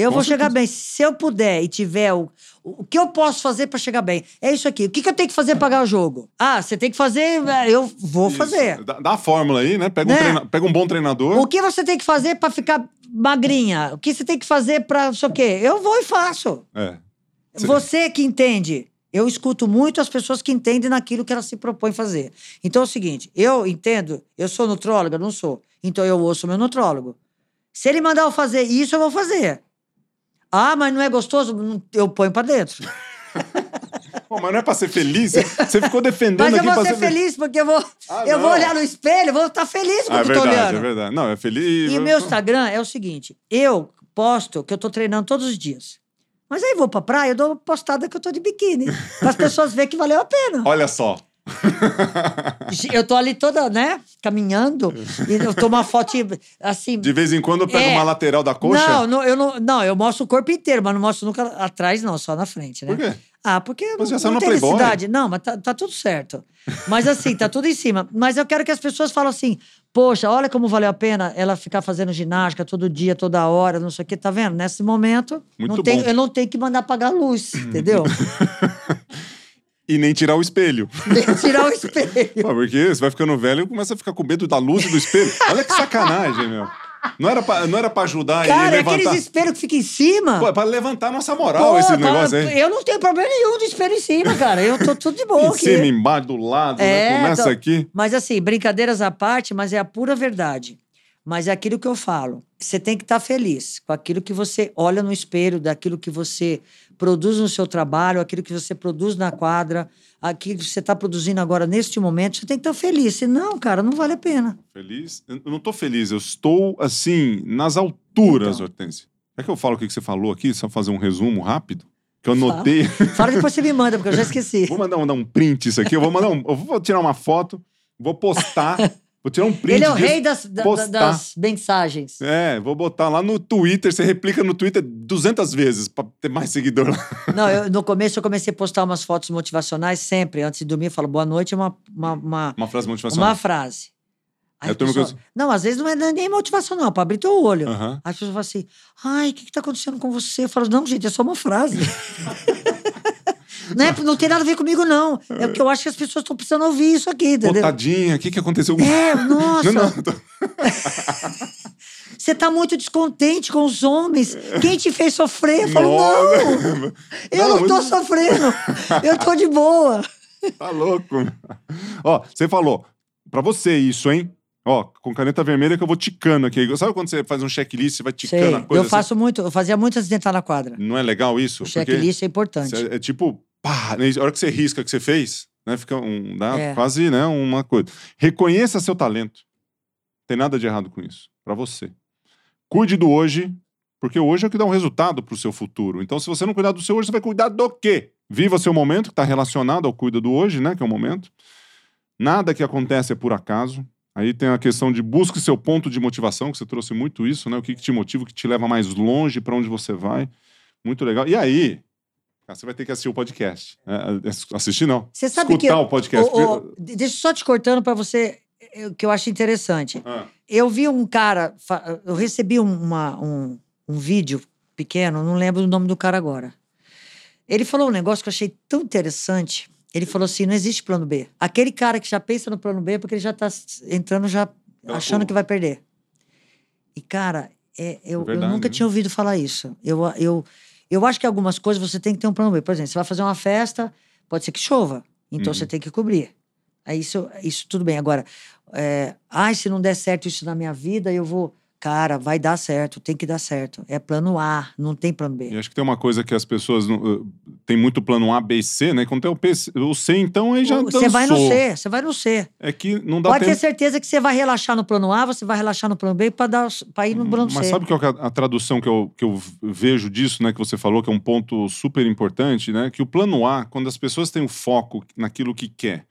Eu Com vou chegar bem. Se eu puder e tiver o. O que eu posso fazer pra chegar bem? É isso aqui. O que, que eu tenho que fazer pra ganhar o jogo? Ah, você tem que fazer. é, Eu vou Isso. fazer. Dá, dá a fórmula aí, né? Pega, Né? Um treina- pega um bom treinador. O que você tem que fazer pra ficar magrinha? O que você tem que fazer pra não sei o quê? Eu vou e faço. É. Sim. Você que entende. Eu escuto muito as pessoas que entendem naquilo que elas se propõem fazer. Então é o seguinte, eu entendo, eu sou nutróloga, não sou. Então eu ouço meu nutrólogo. Se ele mandar eu fazer isso, eu vou fazer. Ah, mas não é gostoso? Eu ponho pra dentro. Pô, mas não é pra ser feliz? Você- ficou defendendo Mas eu aqui vou pra ser feliz, porque eu vou, Ah, eu vou olhar no espelho, vou estar feliz com Ah, o é que eu tô verdade, olhando. é verdade. Não, é feliz. E o meu Instagram é o seguinte: eu posto que eu tô treinando todos os dias. Mas aí eu vou pra praia, eu dou uma postada que eu tô de biquíni. para as pessoas verem que valeu a pena. Olha só. Eu tô ali toda, né, caminhando, e eu tomo uma foto assim. De vez em quando eu pego É. uma lateral da coxa. Não, não, eu não, não, eu mostro o corpo inteiro, mas não mostro nunca atrás, não, só na frente, né? Por quê? Ah, porque Mas não, não tem Playboy. necessidade. Não, mas tá, tá tudo certo. Mas assim, tá tudo em cima. Mas eu quero que as pessoas falem assim: poxa, olha como valeu a pena ela ficar fazendo ginástica todo dia, toda hora, não sei o que, tá vendo? Nesse momento, Muito não tem, eu não tenho que mandar apagar a luz, entendeu? E nem tirar o espelho. Que tirar o espelho. Pô, porque você vai ficando velho e começa a ficar com medo da luz e do espelho. Olha que sacanagem, meu. Não era pra, não era pra ajudar Cara, e é levantar. aqueles espelhos que ficam em cima. Pô, é pra levantar nossa moral Pô, esse negócio aí. Eu não tenho problema nenhum de espelho em cima, cara. Eu tô tudo de boa Em aqui. cima, embaixo, do lado, né? É, Começa tô- aqui. Mas assim, brincadeiras à parte, mas é a pura verdade. Mas é aquilo que eu falo. Você tem que estar feliz com aquilo que você olha no espelho, daquilo que você produz no seu trabalho, aquilo que você produz na quadra, aquilo que você está produzindo agora neste momento. Você tem que estar feliz. Senão, cara, não vale a pena. Feliz? Eu não tô feliz, eu estou, assim, nas alturas, Então. Hortência. É que eu falo o que você falou aqui, só fazer um resumo rápido? Que eu Fala. anotei. Fala depois você me manda, porque eu já esqueci. vou mandar, mandar um print isso aqui. Eu vou mandar um. Eu vou tirar uma foto, vou postar. vou tirar um print. Ele é o disso, rei das, da- das mensagens. É, vou botar lá no Twitter. Você replica no Twitter 200 vezes pra ter mais seguidor lá. Não, eu- no começo eu comecei a postar umas fotos motivacionais sempre. Antes de dormir, eu falo boa noite, uma, uma, uma, Uma frase motivacional. uma frase. Aí É a a turma que pessoa- Não, às vezes não é nem motivacional, para abrir teu olho. Aham. Aí as pessoas falam assim: ai, o que, que tá acontecendo com você? Eu falo, não, gente, é só uma frase. Não, é, não tem nada a ver comigo, não. É porque eu acho que as pessoas estão precisando ouvir isso aqui, Pô, entendeu? tadinha, o que, que aconteceu? É, nossa. Não, não, tô- Você tá muito descontente com os homens. Quem te fez sofrer? Eu falo, Nossa. não, eu não, Não, tô mas- sofrendo. Eu tô de boa. Tá louco. Ó, você falou, pra você isso, hein? Ó, com caneta vermelha que eu vou ticando aqui. Sabe quando você faz um checklist, você vai ticando Sei, a coisa? eu faço muito, eu fazia muito antes de entrar na quadra. assim? Não é legal isso? O checklist é importante. Você- É tipo, pá, né? a hora que você risca que você fez, né? Fica um, dá É. quase, né, uma coisa. Reconheça seu talento. Tem nada de errado com isso, Pra você. Cuide do hoje, porque hoje é o que dá um resultado pro seu futuro. Então, se você não cuidar do seu hoje, você vai cuidar do quê? Viva seu momento, que está relacionado ao cuida do hoje, né, que é o momento. Nada que acontece é por acaso. Aí tem a questão de busque seu ponto de motivação, que você trouxe muito isso, né? O que, que te motiva, o que te leva mais longe, para onde você vai. Muito legal. E aí, você vai ter que assistir o podcast. É, é, assistir não. Você sabe Escutar que. o podcast. Ô, ô, deixa eu só te cortando para você, o que eu acho interessante. Ah, Eu vi um cara, eu recebi um, uma- um, um vídeo pequeno, não lembro o nome do cara agora. Ele falou um negócio que eu achei tão interessante. Ele falou assim: não existe plano B. Aquele cara que já pensa no plano B é porque ele já está entrando já achando que vai perder. E, cara, é, eu, eu verdade, nunca né? tinha ouvido falar isso. Eu, eu, eu acho que algumas coisas você tem que ter um plano B. Por exemplo, você vai fazer uma festa, pode ser que chova. Então Uhum. você tem que cobrir. Aí isso, isso tudo bem. Agora, é, ai, se não der certo isso na minha vida, eu vou. Cara, vai dar certo, tem que dar certo. É plano A, não tem plano B. E acho que tem uma coisa que as pessoas. não- uh, tem muito plano A, B C, né? Quando tem o, P, o C, então aí já. Você vai no. C, você vai no C. É que não dá Pode ter tempo. certeza que você vai relaxar no plano A, você vai relaxar no plano B para ir no plano Mas C. sabe qual que é a, a tradução que eu, que eu vejo disso, né? Que você falou, que é um ponto super importante, né? Que o plano A, quando as pessoas têm o foco naquilo que quer,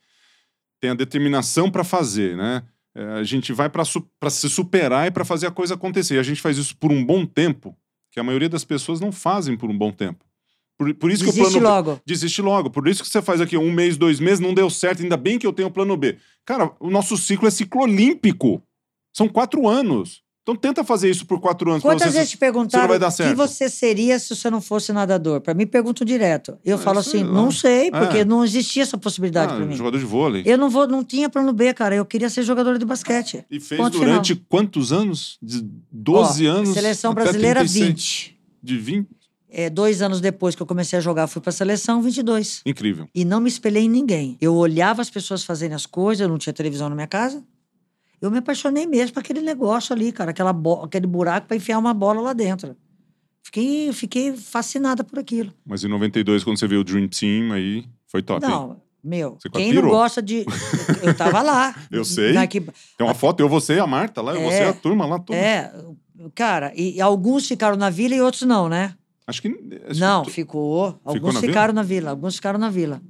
tem a determinação para fazer, né? É, a gente vai para se superar e para fazer a coisa acontecer. E a gente faz isso por um bom tempo, que a maioria das pessoas não fazem por um bom tempo. Por, por isso que o Desiste plano B- logo. Desiste logo. Por isso que você faz aqui um mês, dois meses, não deu certo. Ainda bem que eu tenho o plano B. Cara, o nosso ciclo é ciclo olímpico. São quatro anos. Então tenta fazer isso por quatro anos. Quantas vezes te perguntaram o que você seria se você não fosse nadador? Para mim, perguntam direto. Eu Ah, falo assim, lá. não sei, porque É. não existia essa possibilidade Ah, para mim. jogador de vôlei. Eu não vou, não tinha plano B, cara. Eu queria ser jogadora de basquete. E fez Ponto durante quantos anos? De 12 Ó, anos? Seleção brasileira, 36. 20. De 20? É, dois anos depois que eu comecei a jogar, fui pra seleção, 22. Incrível. E não me espelhei em ninguém. Eu olhava as pessoas fazendo as coisas, eu não tinha televisão na minha casa. Eu me apaixonei mesmo por aquele negócio ali, cara, aquela aquele buraco para enfiar uma bola lá dentro. Fiquei, fiquei fascinada por aquilo. Mas em 92, quando você viu o Dream Team, aí foi top. hein? Não, meu, Você quem não gosta de. Eu tava lá. Eu sei. Na Tem uma foto, eu, você e a Marta lá, eu, É. você e a turma lá, toda. É, cara, e alguns ficaram na vila e outros não, né? Acho que. acho não, que- ficou. Alguns na vila? ficaram na vila, alguns ficaram na vila.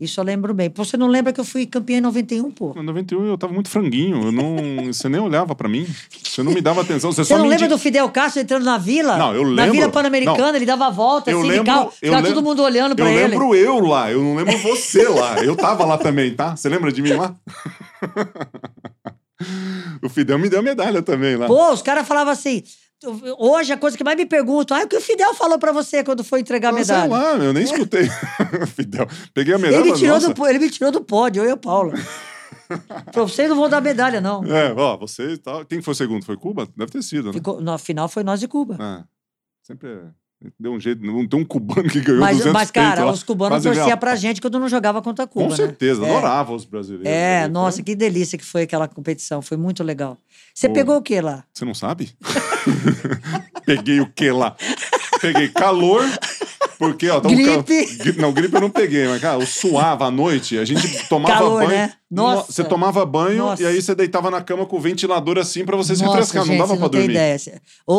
Isso eu lembro bem. Pô, Você não lembra que eu fui campeã em 91, pô? Em 91 eu tava muito franguinho. Eu não, você nem olhava pra mim. Você não me dava atenção. Você, Você só não lembra do Fidel Castro entrando na vila? Não, eu Na lembro. Vila Pan-Americana, ele dava a volta, Eu assim, lembro- de carro. eu Ficava lembro- todo mundo olhando pra Eu ele. lembro eu lá, eu não lembro você lá. Eu tava lá também, tá? Você lembra de mim lá? o Fidel me deu medalha também lá. Pô, os caras falavam assim. Hoje a coisa que mais me perguntam, ah, o que o Fidel falou pra você quando foi entregar a Ah, sei medalha? lá, eu nem escutei. Fidel. Peguei a medalha. Ele, falei, tirou nossa. do, ele me tirou do pódio, eu e a Paula. Falou, vocês não vão dar medalha, não. É, ó, você e tal. Quem foi segundo? Foi Cuba? Deve ter sido, né? Ficou, no final foi nós e Cuba. Ah, sempre é. Deu um jeito. Não tem um cubano que ganhou Mas, 200 mas, cara, lá. os cubanos torciam pra gente quando não jogava contra Cuba, Com né? certeza, É. adorava os brasileiros. É, ali, nossa, que delícia que foi aquela competição. Foi muito legal. Você Pô. pegou o que lá? Você não sabe? peguei o que lá? Peguei calor, porque, ó... tá um cal- Gripe. Gri- Não, gripe eu não peguei, mas, cara, eu suava à noite, a gente tomava Calor, banho... né? Nossa. No- Você tomava banho Nossa. e aí você deitava na cama com o ventilador assim pra você se Nossa, refrescar, gente, não dava tem dormir. ideia. Ô,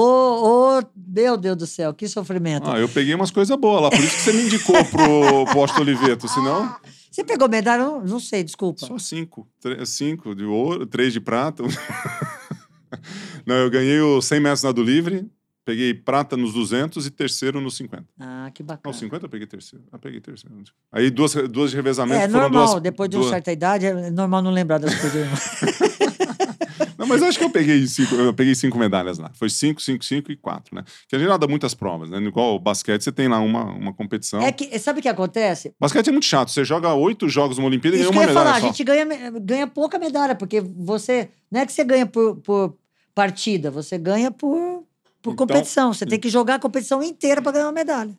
ô, meu Deus do céu, que sofrimento. Ah, eu peguei umas coisas boas lá, por isso que você me indicou pro, Austin Oliveto, senão... Você pegou medalha? Não, não sei, desculpa. Só cinco. Cinco de ouro, três de prata. Não, eu ganhei o 100 metros nado livre, peguei prata nos 200 e terceiro nos 50. Ah, que Não, bacana. 50 eu peguei terceiro. Ah, peguei terceiro. Aí duas, duas de revezamento É foram normal, duas. depois de duas... uma certa idade, é normal não lembrar das coisas. Não, mas acho que eu peguei cinco, eu peguei cinco medalhas lá. Foi cinco, cinco, cinco e quatro, né? Que a gente dá muitas provas, né? Igual o basquete, você tem lá uma, uma competição. É que, sabe o que acontece? Basquete é muito chato. Você joga oito jogos numa Olimpíada e Isso ganha que eu uma ia medalha falar, só. a gente ganha, ganha pouca medalha, porque você. Não é que você ganha por, por partida, você ganha por, por Então- competição. Você tem que jogar a competição inteira para ganhar uma medalha.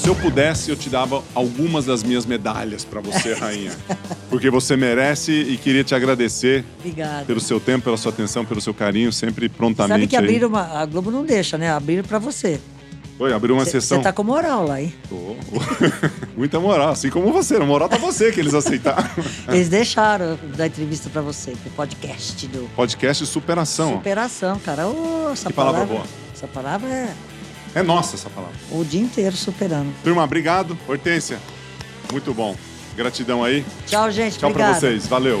Se eu pudesse, eu te dava algumas das minhas medalhas pra você, rainha. Porque você merece e queria te agradecer Obrigada. pelo seu tempo, pela sua atenção, pelo seu carinho, sempre prontamente. Sabe que aí. abriram uma. A Globo não deixa, né? Abriram para você. Oi, abriu uma Você sessão. tá com moral lá, hein? Tô. Muita moral, assim como você. A moral tá você que eles aceitaram. Eles deixaram dar entrevista para você, pro podcast do Podcast Superação. Superação, cara. Ô, essa Que palavra boa. Essa palavra é É nossa essa palavra. o dia inteiro superando. Turma, obrigado. Hortência, muito bom. Gratidão aí. Tchau, gente. Tchau pra Obrigada. vocês. Valeu.